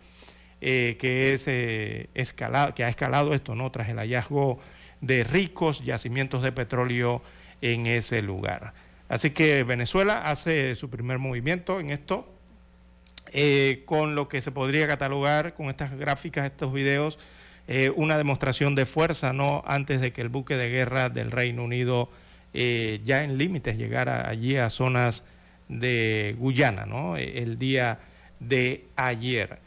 eh, que, es, eh, que ha escalado esto ¿no? tras el hallazgo de ricos yacimientos de petróleo en ese lugar. Así que Venezuela hace su primer movimiento en esto, con lo que se podría catalogar con estas gráficas, estos videos, eh, una demostración de fuerza, ¿no? Antes de que el buque de guerra del Reino Unido eh, ya en límites llegara allí a zonas de Guyana, ¿no? El día de ayer.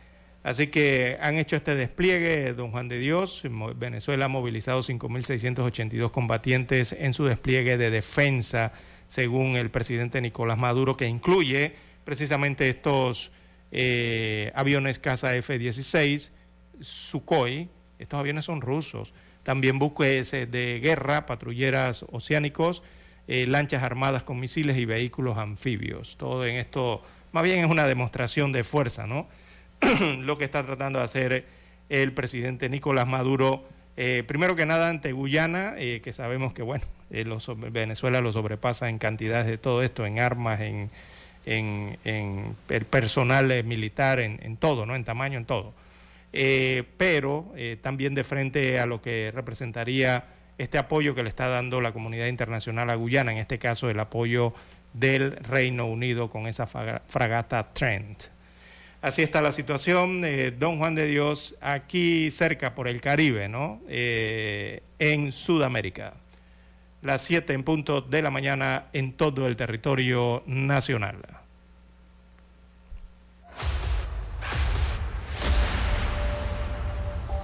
Así que han hecho este despliegue, don Juan de Dios. Venezuela ha movilizado 5.682 combatientes en su despliegue de defensa, según el presidente Nicolás Maduro, que incluye precisamente estos eh, aviones Casa F-16, Sukhoi, estos aviones son rusos, también buques de guerra, patrulleras oceánicos, eh, lanchas armadas con misiles y vehículos anfibios. Todo en esto, más bien es una demostración de fuerza, ¿no? [clears throat] lo que está tratando de hacer el presidente Nicolás Maduro, eh, primero que nada ante Guyana, eh, que sabemos que bueno, Venezuela lo sobrepasa en cantidades de todo esto, en armas, en, en, el personal militar, en, todo, ¿no? en tamaño, en todo. Pero también de frente a lo que representaría este apoyo que le está dando la comunidad internacional a Guyana, en este caso el apoyo del Reino Unido con esa fragata Trent. Así está la situación, eh, don Juan de Dios, aquí cerca por el Caribe, ¿no? Eh, en Sudamérica. Las 7 en punto de la mañana en todo el territorio nacional.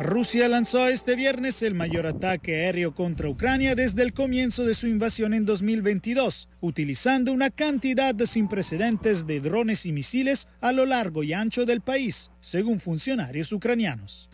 Rusia lanzó este viernes el mayor ataque aéreo contra Ucrania desde el comienzo de su invasión en 2022, utilizando una cantidad sin precedentes de drones y misiles a lo largo y ancho del país, según funcionarios ucranianos.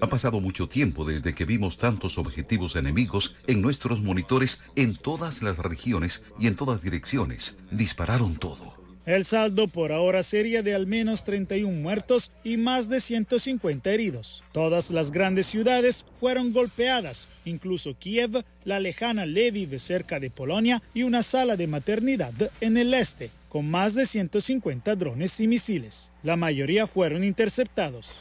Ha pasado mucho tiempo desde que vimos tantos objetivos enemigos en nuestros monitores en todas las regiones y en todas direcciones. Dispararon todo. El saldo por ahora sería de al menos 31 muertos y más de 150 heridos. Todas las grandes ciudades fueron golpeadas, incluso Kiev, la lejana Lviv cerca de Polonia y una sala de maternidad en el este, con más de 150 drones y misiles. La mayoría fueron interceptados.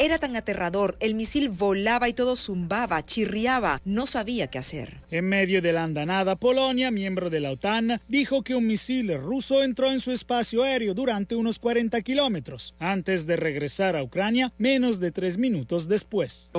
Era tan aterrador, el misil volaba y todo zumbaba, chirriaba, no sabía qué hacer. En medio de la andanada, Polonia, miembro de la OTAN, dijo que un misil ruso entró en su espacio aéreo durante unos 40 kilómetros, antes de regresar a Ucrania menos de tres minutos después.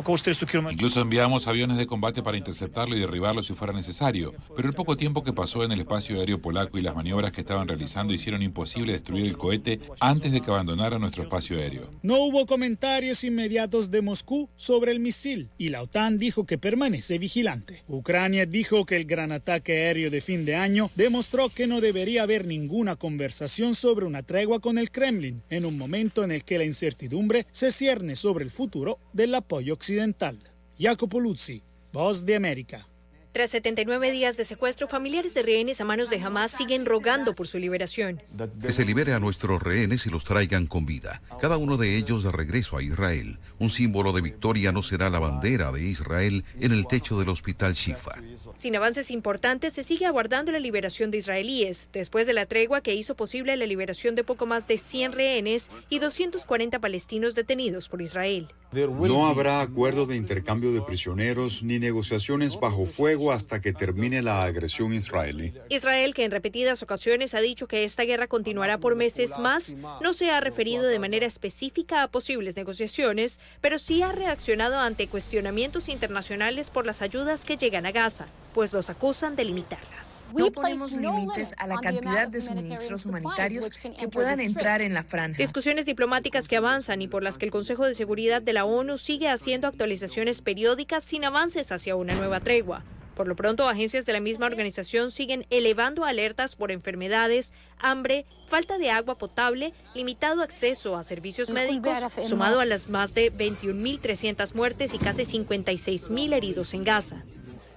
Incluso enviamos aviones de combate para interceptarlo y derribarlo si fuera necesario, pero el poco tiempo que pasó en el espacio aéreo polaco y las maniobras que estaban realizando hicieron imposible destruir el cohete antes antes de que abandonara nuestro espacio aéreo. No hubo comentarios inmediatos de Moscú sobre el misil y la OTAN dijo que permanece vigilante. Ucrania dijo que el gran ataque aéreo de fin de año demostró que no debería haber ninguna conversación sobre una tregua con el Kremlin en un momento en el que la incertidumbre se cierne sobre el futuro del apoyo occidental. Jacopo Luzzi, Voz de América. Tras 79 días de secuestro, familiares de rehenes a manos de Hamas siguen rogando por su liberación. Que se libere a nuestros rehenes y los traigan con vida. Cada uno de ellos de regreso a Israel. Un símbolo de victoria no será la bandera de Israel en el techo del hospital Shifa. Sin avances importantes, se sigue aguardando la liberación de israelíes, después de la tregua que hizo posible la liberación de poco más de 100 rehenes y 240 palestinos detenidos por Israel. No habrá acuerdo de intercambio de prisioneros ni negociaciones bajo fuego hasta que termine la agresión israelí. Israel, que en repetidas ocasiones ha dicho que esta guerra continuará por meses más, no se ha referido de manera específica a posibles negociaciones, pero sí ha reaccionado ante cuestionamientos internacionales por las ayudas que llegan a Gaza pues los acusan de limitarlas. No ponemos límites a la cantidad de suministros humanitarios que puedan entrar en la franja. Discusiones diplomáticas que avanzan y por las que el Consejo de Seguridad de la ONU sigue haciendo actualizaciones periódicas sin avances hacia una nueva tregua. Por lo pronto, agencias de la misma organización siguen elevando alertas por enfermedades, hambre, falta de agua potable, limitado acceso a servicios médicos, sumado a las más de 21.300 muertes y casi 56.000 heridos en Gaza.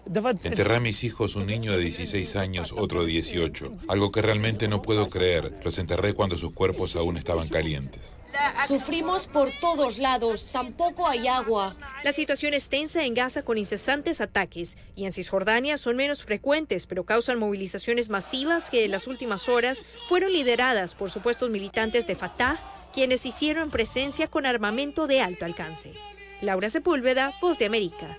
Enterré a mis hijos, un niño de 16 años, otro de 18. Algo que realmente no puedo creer. Los enterré cuando sus cuerpos aún estaban calientes. Sufrimos por todos lados, tampoco hay agua. La situación es tensa en Gaza con incesantes ataques y en Cisjordania son menos frecuentes, pero causan movilizaciones masivas que en las últimas horas fueron lideradas por supuestos militantes de Fatah, quienes hicieron presencia con armamento de alto alcance. Laura Sepúlveda, Voz de América.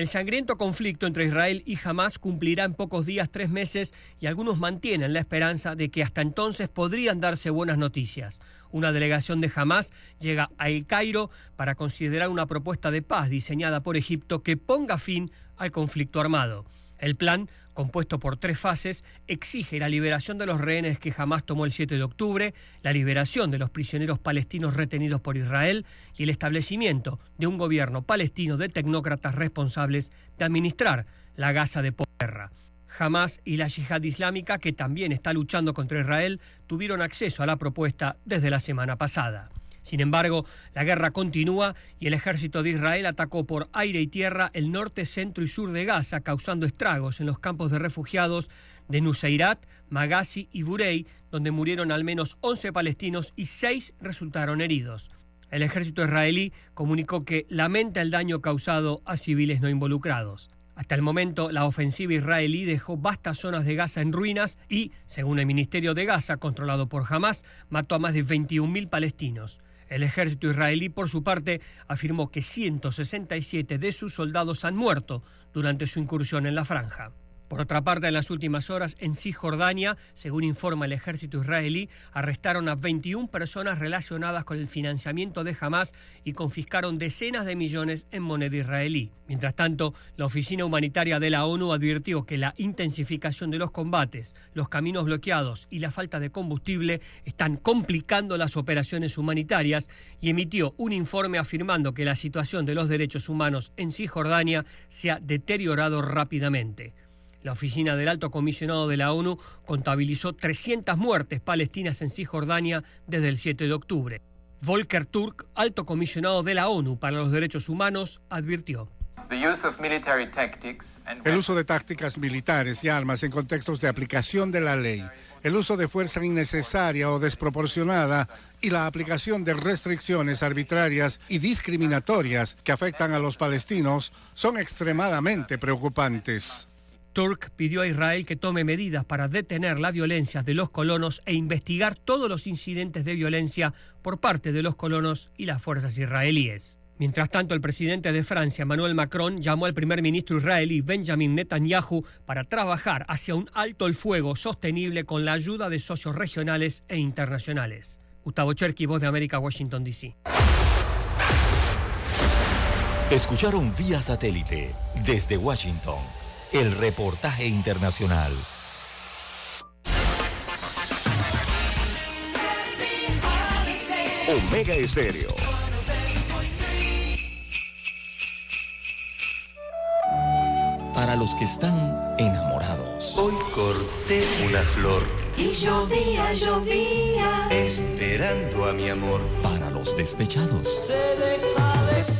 El sangriento conflicto entre Israel y Hamas cumplirá en pocos días tres meses y algunos mantienen la esperanza de que hasta entonces podrían darse buenas noticias. Una delegación de Hamas llega a El Cairo para considerar una propuesta de paz diseñada por Egipto que ponga fin al conflicto armado. El plan, compuesto por tres fases, exige la liberación de los rehenes que jamás tomó el 7 de octubre, la liberación de los prisioneros palestinos retenidos por Israel y el establecimiento de un gobierno palestino de tecnócratas responsables de administrar la Gaza de guerra. Hamas y la yihad islámica, que también está luchando contra Israel, tuvieron acceso a la propuesta desde la semana pasada. Sin embargo, la guerra continúa y el ejército de Israel atacó por aire y tierra el norte, centro y sur de Gaza, causando estragos en los campos de refugiados de Nuseirat, Magasi y Burey, donde murieron al menos 11 palestinos y 6 resultaron heridos. El ejército israelí comunicó que lamenta el daño causado a civiles no involucrados. Hasta el momento, la ofensiva israelí dejó vastas zonas de Gaza en ruinas y, según el Ministerio de Gaza, controlado por Hamas, mató a más de 21.000 palestinos. El ejército israelí, por su parte, afirmó que 167 de sus soldados han muerto durante su incursión en la franja. Por otra parte, en las últimas horas en Cisjordania, según informa el ejército israelí, arrestaron a 21 personas relacionadas con el financiamiento de Hamas y confiscaron decenas de millones en moneda israelí. Mientras tanto, la Oficina Humanitaria de la ONU advirtió que la intensificación de los combates, los caminos bloqueados y la falta de combustible están complicando las operaciones humanitarias y emitió un informe afirmando que la situación de los derechos humanos en Cisjordania se ha deteriorado rápidamente. La oficina del alto comisionado de la ONU contabilizó 300 muertes palestinas en Cisjordania desde el 7 de octubre. Volker Turk, alto comisionado de la ONU para los Derechos Humanos, advirtió. El uso de tácticas militares y armas en contextos de aplicación de la ley, el uso de fuerza innecesaria o desproporcionada y la aplicación de restricciones arbitrarias y discriminatorias que afectan a los palestinos son extremadamente preocupantes. Turk pidió a Israel que tome medidas para detener la violencia de los colonos e investigar todos los incidentes de violencia por parte de los colonos y las fuerzas israelíes. Mientras tanto, el presidente de Francia, Emmanuel Macron, llamó al primer ministro israelí Benjamin Netanyahu para trabajar hacia un alto el fuego sostenible con la ayuda de socios regionales e internacionales. Gustavo Cherky, Voz de América, Washington, D.C. Escucharon vía satélite desde Washington el reportaje internacional. Omega Estéreo. Para los que están enamorados. Hoy corté una flor. Y llovía, llovía. Esperando a mi amor. Para los despechados. Se deja de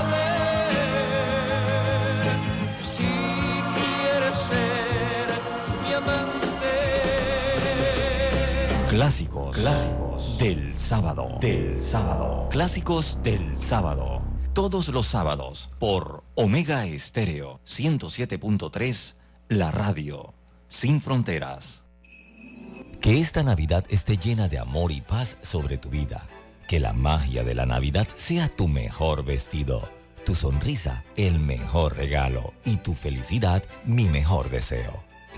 Clásicos. Clásicos. Del sábado. Del sábado. Clásicos del sábado. Todos los sábados por Omega Estéreo 107.3, la radio. Sin fronteras. Que esta Navidad esté llena de amor y paz sobre tu vida. Que la magia de la Navidad sea tu mejor vestido, tu sonrisa el mejor regalo y tu felicidad mi mejor deseo.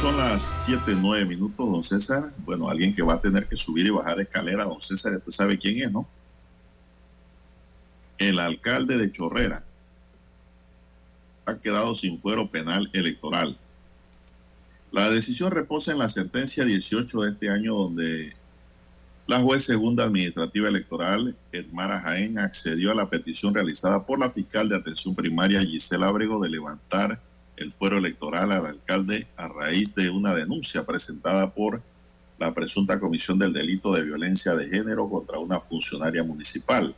Son las 7, 9 minutos, don César. Bueno, alguien que va a tener que subir y bajar escalera, don César, usted sabe quién es, ¿no? El alcalde de Chorrera ha quedado sin fuero penal electoral. La decisión reposa en la sentencia 18 de este año donde la juez segunda administrativa electoral, Edmara Jaén, accedió a la petición realizada por la fiscal de atención primaria Gisela Abrego de levantar el fuero electoral al alcalde a raíz de una denuncia presentada por la presunta comisión del delito de violencia de género contra una funcionaria municipal.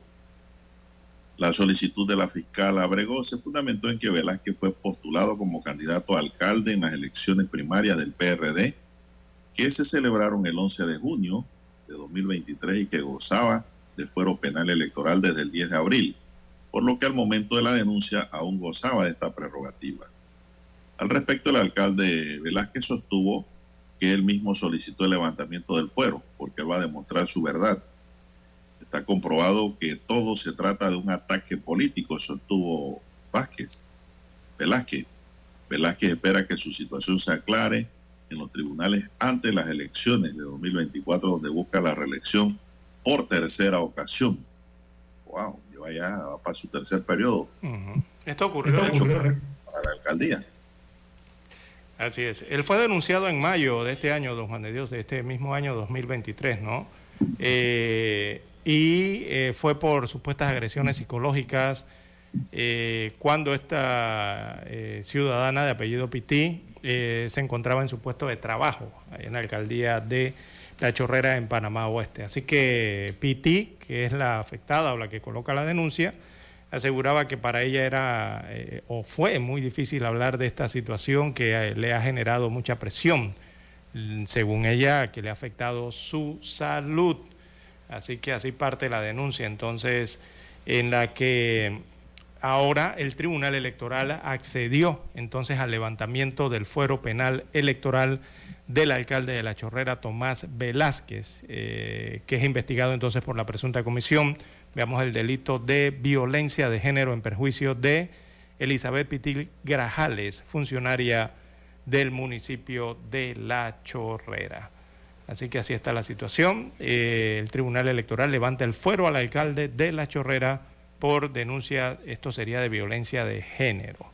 La solicitud de la fiscal Abrego se fundamentó en que Velázquez fue postulado como candidato a alcalde en las elecciones primarias del PRD, que se celebraron el 11 de junio de 2023 y que gozaba de fuero penal electoral desde el 10 de abril, por lo que al momento de la denuncia aún gozaba de esta prerrogativa. Al respecto, el alcalde Velázquez sostuvo que él mismo solicitó el levantamiento del fuero, porque va a demostrar su verdad. Está comprobado que todo se trata de un ataque político, sostuvo Vázquez, Velázquez. Velázquez espera que su situación se aclare en los tribunales antes de las elecciones de 2024, donde busca la reelección por tercera ocasión. Wow, lleva ya para su tercer periodo. Uh -huh. Esto ocurrió, Esto ocurrió para la alcaldía. Así es. Él fue denunciado en mayo de este año, don Juan de Dios, de este mismo año 2023, ¿no? Eh, y eh, fue por supuestas agresiones psicológicas eh, cuando esta eh, ciudadana de apellido Pití se encontraba en su puesto de trabajo en la alcaldía de La Chorrera en Panamá Oeste. Así que Pití, que es la afectada o la que coloca la denuncia, aseguraba que para ella era eh, o fue muy difícil hablar de esta situación que eh, le ha generado mucha presión, según ella, que le ha afectado su salud. Así que así parte la denuncia, entonces, en la que ahora el Tribunal Electoral accedió entonces al levantamiento del fuero penal electoral del alcalde de La Chorrera, Tomás Velázquez, eh, que es investigado entonces por la presunta comisión veamos el delito de violencia de género en perjuicio de Elizabeth Pitil Grajales, funcionaria del municipio de La Chorrera. Así que así está la situación. Eh, el Tribunal Electoral levanta el fuero al alcalde de La Chorrera por denuncia, esto sería de violencia de género.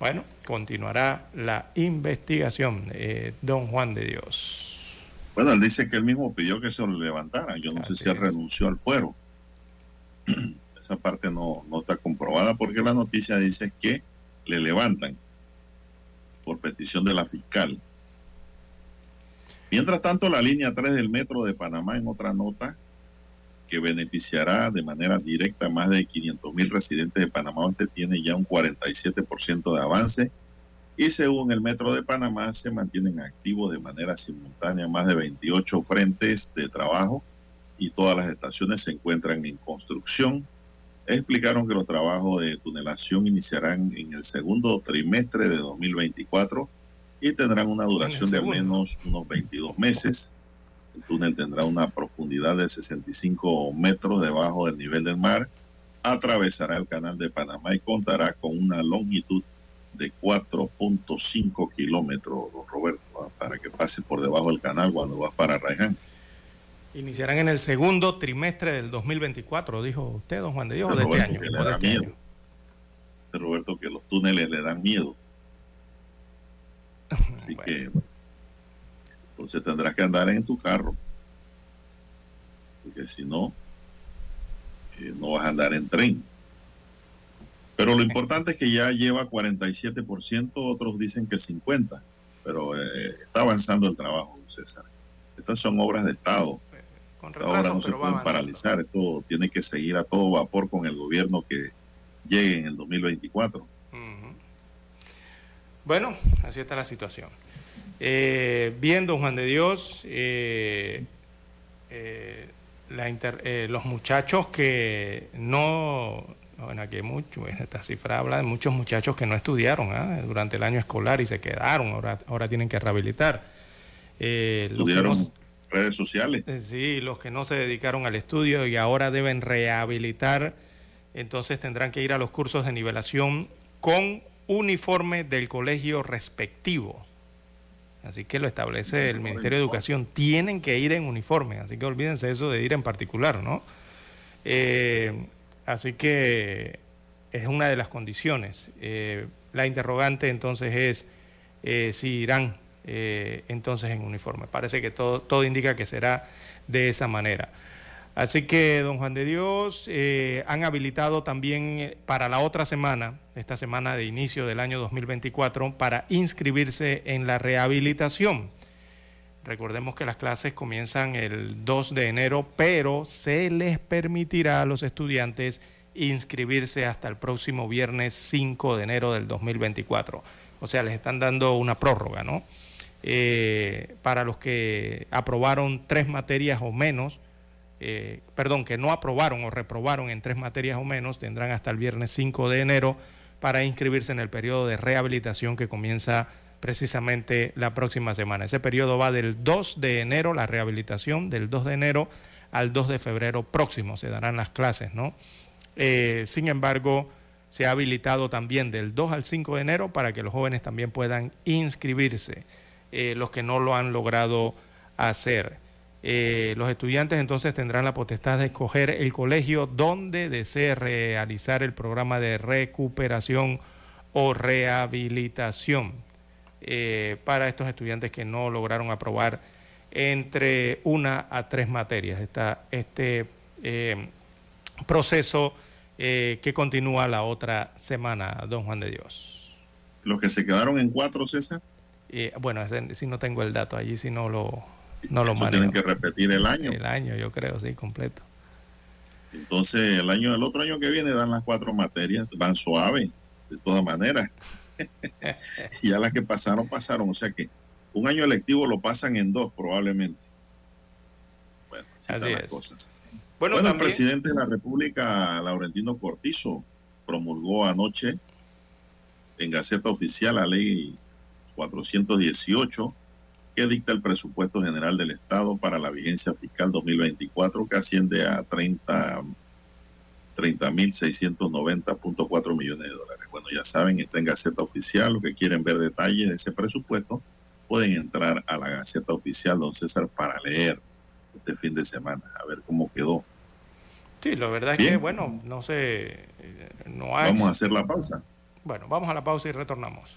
Bueno, continuará la investigación, eh, don Juan de Dios. Bueno, él dice que él mismo pidió que se lo levantara. Yo no así sé si él es. renunció al fuero. [clears throat] Esa parte no, no está comprobada porque la noticia dice que le levantan por petición de la fiscal. Mientras tanto, la línea 3 del metro de Panamá, en otra nota, que beneficiará de manera directa a más de 500 mil residentes de Panamá Oeste, tiene ya un 47% de avance y según el Metro de Panamá se mantienen activos de manera simultánea más de 28 frentes de trabajo y todas las estaciones se encuentran en construcción. Explicaron que los trabajos de tunelación iniciarán en el segundo trimestre de 2024 y tendrán una duración de al menos unos 22 meses. El túnel tendrá una profundidad de 65 metros debajo del nivel del mar, atravesará el canal de Panamá y contará con una longitud de 4.5 kilómetros, Roberto, para que pase por debajo del canal cuando vas para Raján. Iniciarán en el segundo trimestre del 2024, dijo usted, don Juan de Dios, o de este año. Que da este año. Roberto, que los túneles le dan miedo. [laughs] Así Bueno. que, bueno, entonces tendrás que andar en tu carro. Porque si no, eh, no vas a andar en tren. Pero lo importante es que ya lleva 47%, otros dicen que 50%, pero eh, está avanzando el trabajo, César. Estas son obras de Estado. Con retraso, no se pero pueden paralizar, esto tiene que seguir a todo vapor con el gobierno que llegue en el 2024. Ujú. Bueno, así está la situación. Eh, bien, don Juan de Dios, eh, eh, la inter- eh, los muchachos que no Bueno, aquí hay mucho, esta cifra habla de muchos muchachos que no estudiaron ¿ah? durante el año escolar y se quedaron, ahora, ahora tienen que rehabilitar. Eh, estudiaron redes sociales. Eh, sí, los que no se dedicaron al estudio y ahora deben rehabilitar, entonces tendrán que ir a los cursos de nivelación con uniforme del colegio respectivo. Así que lo establece el Ministerio de Educación. Tienen que ir en uniforme, así que olvídense eso de ir en particular, ¿no? Eh, así que es una de las condiciones. Eh, la interrogante entonces es eh, si irán entonces en uniforme. Parece que todo, todo indica que será de esa manera. Así que, don Juan de Dios, eh, han habilitado también eh, para la otra semana, esta semana de inicio del año 2024, para inscribirse en la rehabilitación. Recordemos que las clases comienzan el 2 de enero, pero se les permitirá a los estudiantes inscribirse hasta el próximo viernes 5 de enero del 2024. O sea, les están dando una prórroga, ¿no? Eh, para los que aprobaron tres materias o menos, eh, perdón, que no aprobaron o reprobaron en tres materias o menos, tendrán hasta el viernes 5 de enero para inscribirse en el periodo de rehabilitación que comienza precisamente la próxima semana. Ese periodo va del 2 de enero, la rehabilitación, del 2 de enero al 2 de febrero próximo, se darán las clases, ¿no? Eh, sin embargo, se ha habilitado también del 2 al 5 de enero para que los jóvenes también puedan inscribirse, eh, los que no lo han logrado hacer. Eh, los estudiantes entonces tendrán la potestad de escoger el colegio donde desee realizar el programa de recuperación o rehabilitación eh, para estos estudiantes que no lograron aprobar entre una a tres materias. Está este proceso que continúa la otra semana, don Juan de Dios. ¿Los que se quedaron en cuatro, César? Bueno, si no tengo el dato allí, si no lo, no lo Eso tienen que repetir el año. El año, yo creo, sí, completo. Entonces, el año, el otro año que viene dan las cuatro materias, van suave, de todas maneras. [laughs] ya las que pasaron, pasaron. O sea que un año electivo lo pasan en dos, probablemente. Bueno, así, las cosas. Bueno, el presidente de la República, Laurentino Cortizo, promulgó anoche en Gaceta Oficial la ley 418 que dicta el presupuesto general del Estado para la vigencia fiscal 2024, que asciende a 30 30.690.4 millones de dólares. Bueno, ya saben, está en Gaceta Oficial. Los que quieren ver detalles de ese presupuesto pueden entrar a la Gaceta Oficial, don César, para leer este fin de semana, a ver cómo quedó. Sí, la verdad es que, bueno, no sé, no hay... Vamos a hacer la pausa. Bueno, vamos a la pausa y retornamos.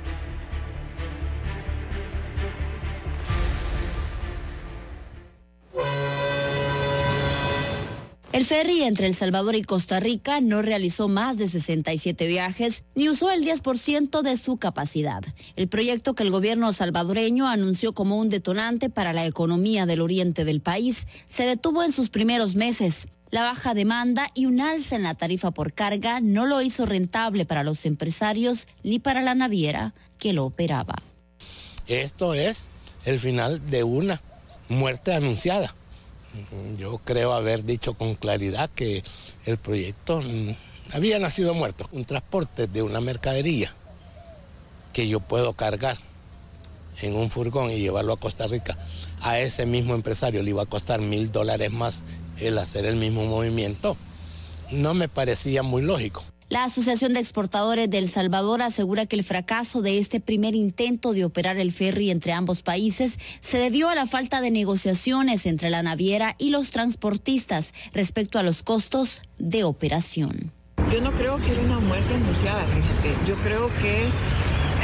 El ferry entre El Salvador y Costa Rica no realizó más de 67 viajes ni usó el 10% de su capacidad. El proyecto que el gobierno salvadoreño anunció como un detonante para la economía del oriente del país se detuvo en sus primeros meses. La baja demanda y un alza en la tarifa por carga no lo hizo rentable para los empresarios ni para la naviera que lo operaba. Esto es el final de una muerte anunciada yo creo haber dicho con claridad que el proyecto había nacido muerto. Un transporte de una mercadería que yo puedo cargar en un furgón y llevarlo a Costa Rica, a ese mismo empresario le iba a costar mil dólares más el hacer el mismo movimiento, no me parecía muy lógico. La Asociación de Exportadores de El Salvador asegura que el fracaso de este primer intento de operar el ferry entre ambos países se debió a la falta de negociaciones entre la naviera y los transportistas respecto a los costos de operación. Yo no creo que era una muerte anunciada, fíjate. Yo creo que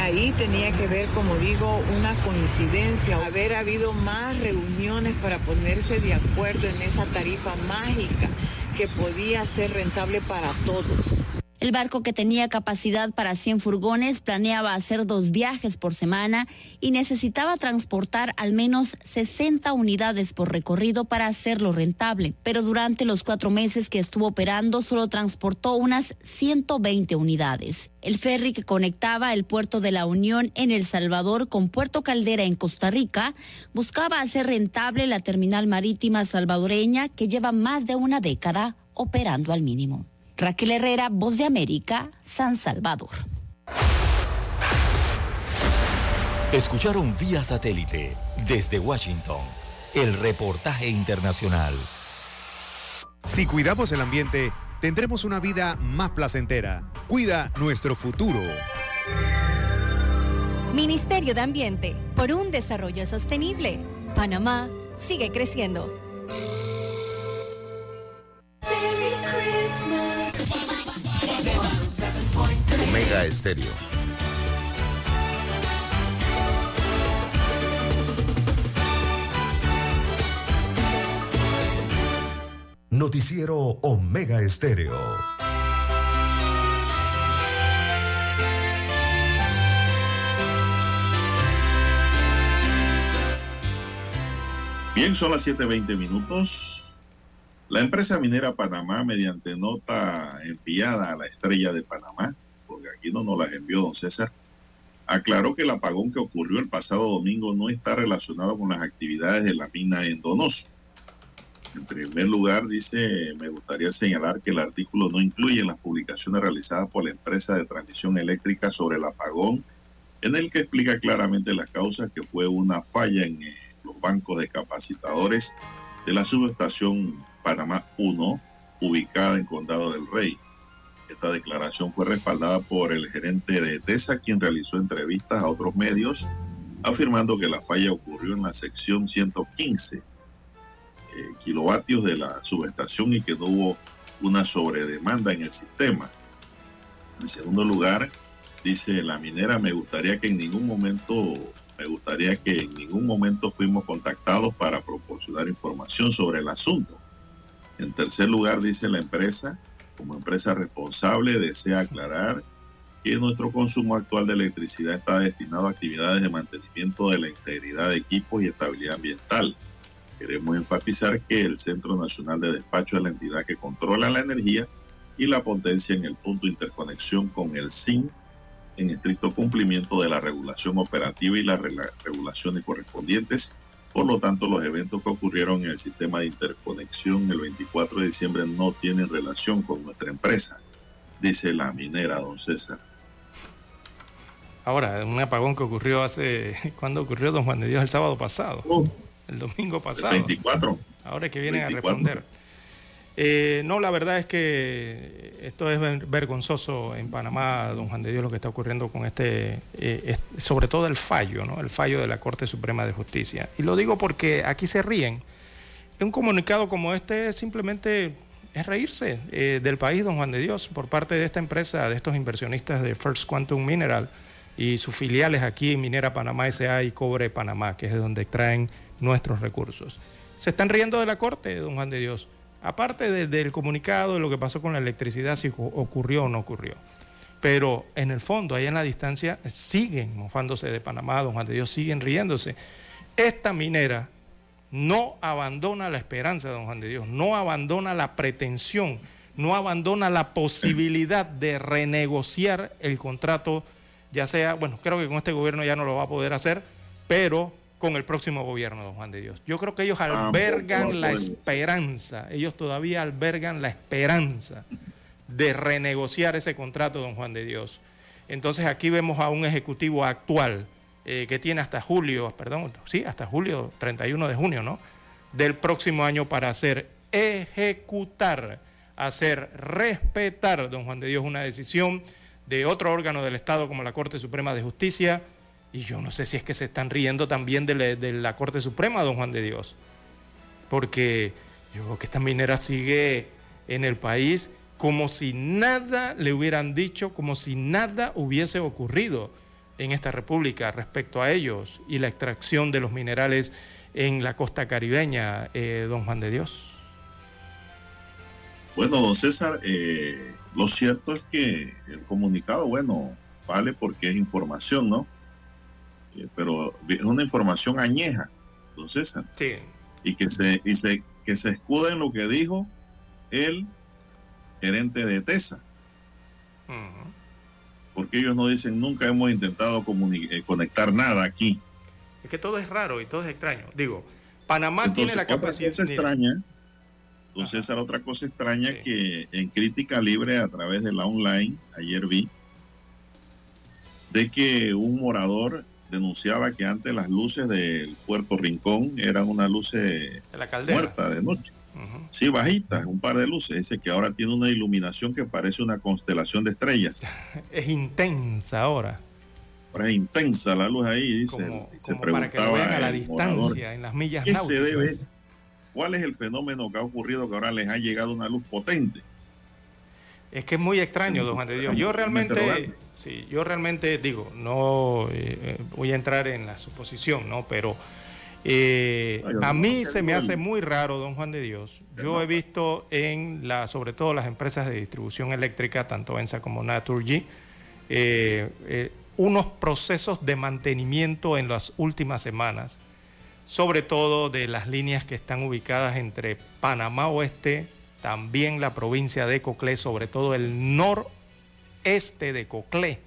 ahí tenía que ver, como digo, una coincidencia, haber habido más reuniones para ponerse de acuerdo en esa tarifa mágica que podía ser rentable para todos. El barco que tenía capacidad para 100 furgones planeaba hacer dos viajes por semana y necesitaba transportar al menos 60 unidades por recorrido para hacerlo rentable. Pero durante los cuatro meses que estuvo operando solo transportó unas 120 unidades. El ferry que conectaba el puerto de la Unión en El Salvador con Puerto Caldera en Costa Rica buscaba hacer rentable la terminal marítima salvadoreña que lleva más de una década operando al mínimo. Raquel Herrera, Voz de América, San Salvador. Escucharon vía satélite desde Washington el reportaje internacional. Si cuidamos el ambiente, tendremos una vida más placentera. Cuida nuestro futuro. Ministerio de Ambiente, por un desarrollo sostenible. Panamá sigue creciendo. Omega Estéreo. Noticiero Omega Estéreo. Bien, son las 7.20 minutos. La empresa minera Panamá, mediante nota enviada a la estrella de Panamá, porque aquí no nos la envió don César, aclaró que el apagón que ocurrió el pasado domingo no está relacionado con las actividades de la mina en Donoso. En primer lugar, dice, me gustaría señalar que el artículo no incluye las publicaciones realizadas por la empresa de transmisión eléctrica sobre el apagón, en el que explica claramente las causas que fue una falla en eh, los bancos de capacitadores de la subestación Panamá 1, ubicada en Condado del Rey. Esta declaración fue respaldada por el gerente de TESA, quien realizó entrevistas a otros medios, afirmando que la falla ocurrió en la sección 115 eh, kilovatios de la subestación y que no hubo una sobredemanda en el sistema. En segundo lugar, dice la minera, me gustaría que en ningún momento, me gustaría que en ningún momento fuimos contactados para proporcionar información sobre el asunto. En tercer lugar, dice la empresa, como empresa responsable, desea aclarar que nuestro consumo actual de electricidad está destinado a actividades de mantenimiento de la integridad de equipos y estabilidad ambiental. Queremos enfatizar que el Centro Nacional de Despacho es la entidad que controla la energía y la potencia en el punto de interconexión con el SIN en estricto cumplimiento de la regulación operativa y las regulaciones correspondientes por lo tanto, los eventos que ocurrieron en el sistema de interconexión el 24 de diciembre no tienen relación con nuestra empresa, dice la minera, don César. Ahora, un apagón que ocurrió hace, [laughs] ¿cuándo ocurrió, don Juan de Dios? El sábado pasado. el domingo pasado. El 24. Ahora es que vienen a responder. Eh, no, la verdad es que esto es vergonzoso en Panamá, don Juan de Dios, lo que está ocurriendo con este, eh, sobre todo el fallo, ¿no? El fallo de la Corte Suprema de Justicia. Y lo digo porque aquí se ríen. Un comunicado como este simplemente es reírse eh, del país, don Juan de Dios, por parte de esta empresa, de estos inversionistas de First Quantum Mineral y sus filiales aquí Minera Panamá S.A. y Cobre Panamá, que es de donde extraen nuestros recursos. Se están riendo de la Corte, don Juan de Dios Aparte del comunicado de lo que pasó con la electricidad, si ocurrió o no ocurrió. Pero en el fondo, ahí en la distancia, siguen mofándose de Panamá, don Juan de Dios, siguen riéndose. Esta minera no abandona la esperanza, don Juan de Dios, no abandona la pretensión, no abandona la posibilidad de renegociar el contrato, ya sea, bueno, creo que con este gobierno ya no lo va a poder hacer, pero con el próximo gobierno, don Juan de Dios. Yo creo que ellos albergan la esperanza, ellos todavía albergan la esperanza de renegociar ese contrato, don Juan de Dios. Entonces aquí vemos a un ejecutivo actual eh, que tiene hasta julio, perdón, sí, hasta julio 31 de junio, ¿no? Del próximo año para hacer ejecutar, hacer respetar, don Juan de Dios, una decisión de otro órgano del Estado como la Corte Suprema de Justicia y yo no sé si es que se están riendo también de la, Corte Suprema, don Juan de Dios. Porque yo creo que esta minera sigue en el país como si nada le hubieran dicho, como si nada hubiese ocurrido en esta república respecto a ellos y la extracción de los minerales en la costa caribeña, eh, don Juan de Dios. Bueno, don César, eh, lo cierto es que el comunicado, bueno, vale porque es información, ¿no? Pero es una información añeja, don César. Sí. Y que se, y se, que se escuda en lo que dijo el gerente de TESA. Porque ellos no dicen nunca hemos intentado eh, conectar nada aquí. Es que todo es raro y todo es extraño. Digo, Panamá tiene la capacidad. Otra cosa extraña, entonces, era otra cosa extraña que en crítica libre a través de la online, ayer vi, de que un morador denunciaba que antes las luces del Puerto Rincón eran unas luces muertas de noche. Sí, bajitas, un par de luces. Dice que ahora tiene una iluminación que parece una constelación de estrellas. [laughs] es intensa ahora. Ahora es intensa la luz ahí, dice. Como, se para que lo vean a la distancia, en las millas ¿Qué se debe? ¿Cuál es el fenómeno que ha ocurrido que ahora les ha llegado una luz potente? Es que es muy extraño, don Juan de Dios. Yo realmente, sí, yo realmente digo, no eh, voy a entrar en la suposición, ¿no? Pero eh, a mí se me hace muy raro, don Juan de Dios. Yo he visto en la, sobre todo las empresas de distribución eléctrica, tanto ENSA como Naturgy, eh, unos procesos de mantenimiento en las últimas semanas, sobre todo de las líneas que están ubicadas entre Panamá Oeste, también la provincia de Coclé, sobre todo el noreste de Coclé,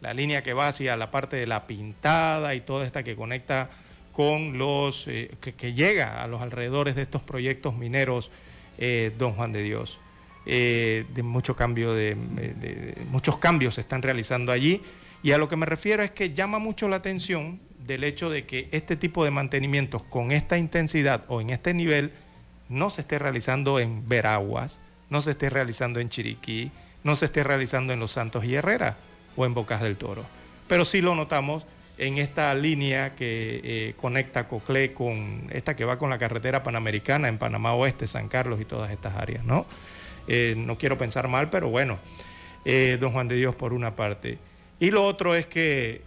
la línea que va hacia la parte de la Pintada y toda esta que conecta con los, eh, que, llega a los alrededores de estos proyectos mineros, eh, don Juan de Dios. Eh, de mucho cambio de, muchos cambios se están realizando allí y a lo que me refiero es que llama mucho la atención del hecho de que este tipo de mantenimientos con esta intensidad o en este nivel no se esté realizando en Veraguas, no se esté realizando en Chiriquí, no se esté realizando en Los Santos y Herrera o en Bocas del Toro. Pero sí lo notamos en esta línea que eh, conecta Coclé con esta que va con la carretera panamericana en Panamá Oeste, San Carlos y todas estas áreas, ¿no? Eh, no quiero pensar mal, pero bueno, eh, don Juan de Dios por una parte. Y lo otro es que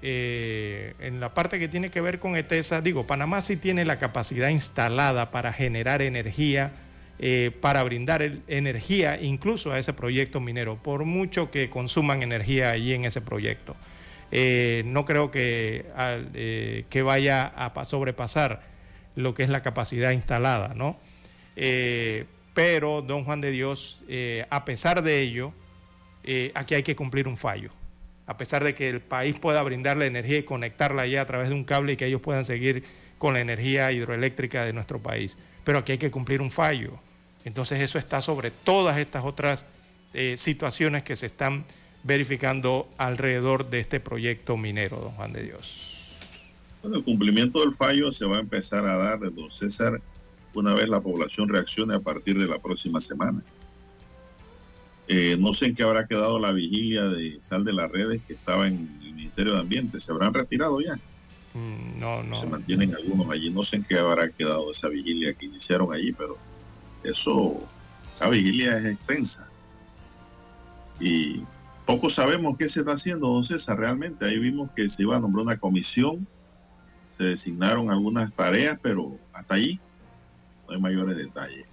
en la parte que tiene que ver con ETESA, digo, Panamá sí tiene la capacidad instalada para generar energía, eh, para brindar energía incluso a ese proyecto minero, por mucho que consuman energía allí en ese proyecto. Eh, no creo que, que vaya a sobrepasar lo que es la capacidad instalada, ¿no? pero, don Juan de Dios, a pesar de ello, aquí hay que cumplir un fallo a pesar de que el país pueda brindarle energía y conectarla ya a través de un cable y que ellos puedan seguir con la energía hidroeléctrica de nuestro país. Pero aquí hay que cumplir un fallo. Entonces eso está sobre todas estas otras eh, situaciones que se están verificando alrededor de este proyecto minero, don Juan de Dios. Bueno, el cumplimiento del fallo se va a empezar a dar, don César, una vez la población reaccione a partir de la próxima semana. Eh, no sé en qué habrá quedado la vigilia de Sal de las Redes que estaba en el Ministerio de Ambiente. ¿Se habrán retirado ya? Mm, no, no. Se mantienen algunos allí. No sé en qué habrá quedado esa vigilia que iniciaron allí, pero eso, esa vigilia es extensa. Y poco sabemos qué se está haciendo, don César, realmente. Ahí vimos que se iba a nombrar una comisión, se designaron algunas tareas, pero hasta allí no hay mayores detalles.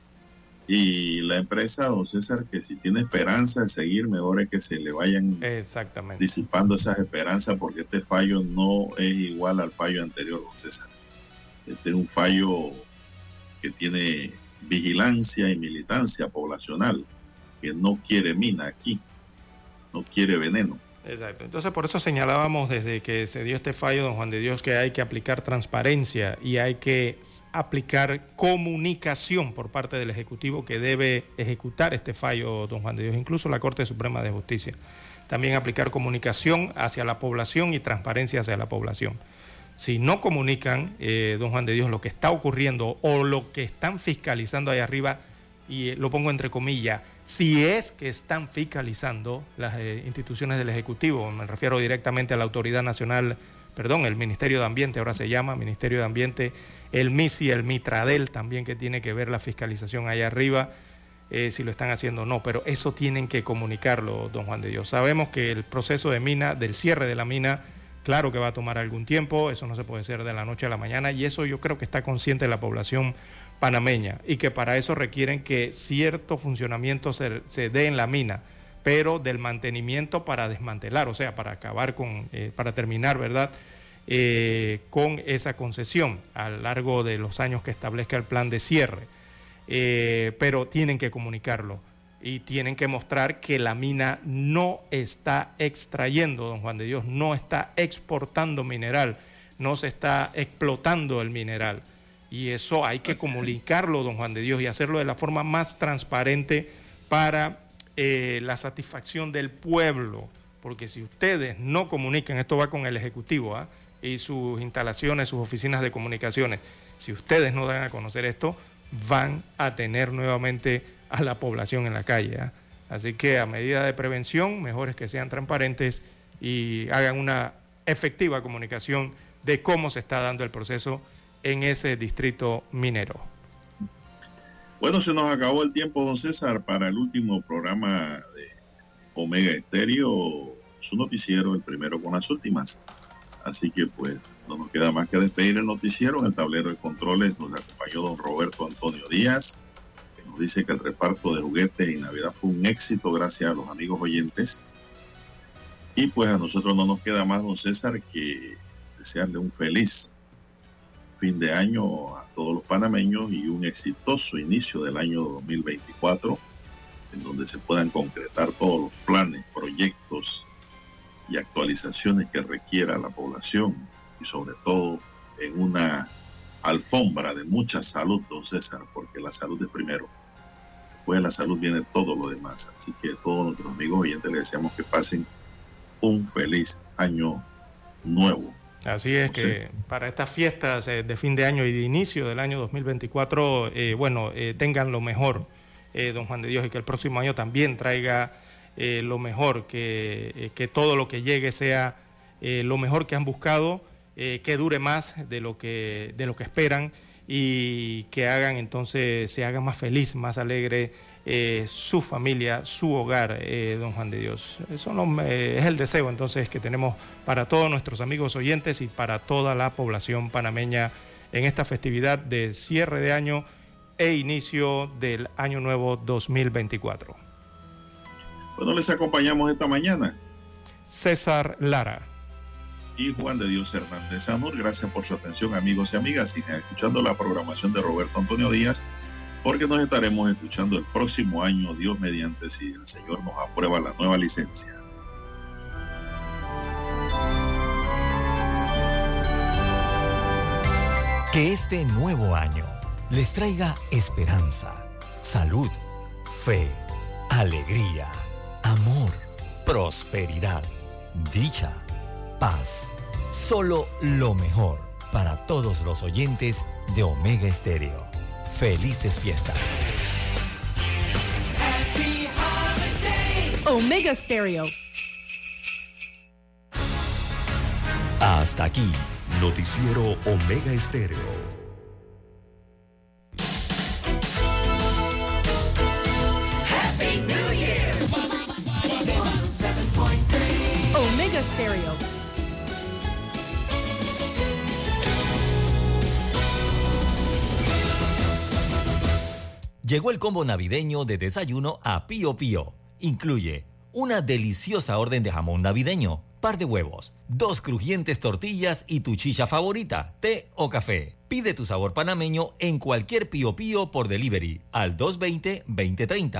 Y la empresa, don César, que si tiene esperanza de seguir, mejor es que se le vayan disipando esas esperanzas, porque este fallo no es igual al fallo anterior, don César. Este es un fallo que tiene vigilancia y militancia poblacional, que no quiere mina aquí, no quiere veneno. Exacto. Entonces, por eso señalábamos desde que se dio este fallo, don Juan de Dios, que hay que aplicar transparencia y hay que aplicar comunicación por parte del Ejecutivo que debe ejecutar este fallo, don Juan de Dios, incluso la Corte Suprema de Justicia. También aplicar comunicación hacia la población y transparencia hacia la población. Si no comunican, eh, don Juan de Dios, lo que está ocurriendo o lo que están fiscalizando ahí arriba, y lo pongo entre comillas, si es que están fiscalizando las eh, instituciones del Ejecutivo, me refiero directamente a la Autoridad Nacional, perdón, el Ministerio de Ambiente, ahora se llama Ministerio de Ambiente, el MISI, el Mitradel también que tiene que ver la fiscalización allá arriba, eh, si lo están haciendo o no, pero eso tienen que comunicarlo, don Juan de Dios. Sabemos que el proceso de mina, del cierre de la mina, Claro que va a tomar algún tiempo, eso no se puede hacer de la noche a la mañana y eso yo creo que está consciente la población panameña y que para eso requieren que cierto funcionamiento se, se dé en la mina, pero del mantenimiento para desmantelar, o sea, para acabar con, eh, para terminar, ¿verdad? Eh, con esa concesión a lo largo de los años que establezca el plan de cierre. Eh, pero tienen que comunicarlo y tienen que mostrar que la mina no está extrayendo, don Juan de Dios, no está exportando mineral, no se está explotando el mineral. Y eso hay que comunicarlo, don Juan de Dios, y hacerlo de la forma más transparente para eh, la satisfacción del pueblo. Porque si ustedes no comunican, esto va con el Ejecutivo ¿ah? y sus instalaciones, sus oficinas de comunicaciones, si ustedes no dan a conocer esto, van a tener nuevamente a la población en la calle. ¿ah? Así que a medida de prevención, mejor es que sean transparentes y hagan una efectiva comunicación de cómo se está dando el proceso en ese distrito minero. Bueno, se nos acabó el tiempo, don César, para el último programa de Omega Estéreo, su noticiero, el primero con las últimas. Así que pues no nos queda más que despedir el noticiero. En el tablero de controles nos acompañó don Roberto Antonio Díaz, dice que el reparto de juguetes en Navidad fue un éxito gracias a los amigos oyentes. Y pues a nosotros no nos queda más, don César, que desearle un feliz fin de año a todos los panameños y un exitoso inicio del año 2024, en donde se puedan concretar todos los planes, proyectos y actualizaciones que requiera la población y sobre todo en una alfombra de mucha salud, don César, porque la salud es primero. Después de la salud viene todo lo demás. Así que a todos nuestros amigos oyentes les deseamos que pasen un feliz año nuevo. Así es que para estas fiestas eh, de fin de año y de inicio del año 2024, eh, bueno, eh, tengan lo mejor, don Juan de Dios, y que el próximo año también traiga lo mejor, que, que, todo lo que llegue sea lo mejor que han buscado, que dure más de lo que, de lo que esperan y que hagan entonces, se haga más feliz, más alegre eh, su familia, su hogar, eh, don Juan de Dios. Eso es el deseo entonces que tenemos para todos nuestros amigos oyentes y para toda la población panameña en esta festividad de cierre de año e inicio del año nuevo 2024. Bueno, les acompañamos esta mañana. César Lara. Y Juan de Dios Hernández Amor. Gracias por su atención, amigos y amigas. Sigan escuchando la programación de Roberto Antonio Díaz porque nos estaremos escuchando el próximo año, Dios mediante, si el Señor nos aprueba la nueva licencia. Que este nuevo año les traiga esperanza, salud, fe, alegría, amor, prosperidad, dicha, paz. Solo lo mejor para todos los oyentes de Omega Estéreo. Felices fiestas. Omega Stereo. Hasta aquí, Noticiero Omega Estéreo. Llegó el combo navideño de desayuno a Pío Pío. Incluye una deliciosa orden de jamón navideño, par de huevos, dos crujientes tortillas y tu chicha favorita, té o café. Pide tu sabor panameño en cualquier Pío Pío por delivery al 220-2030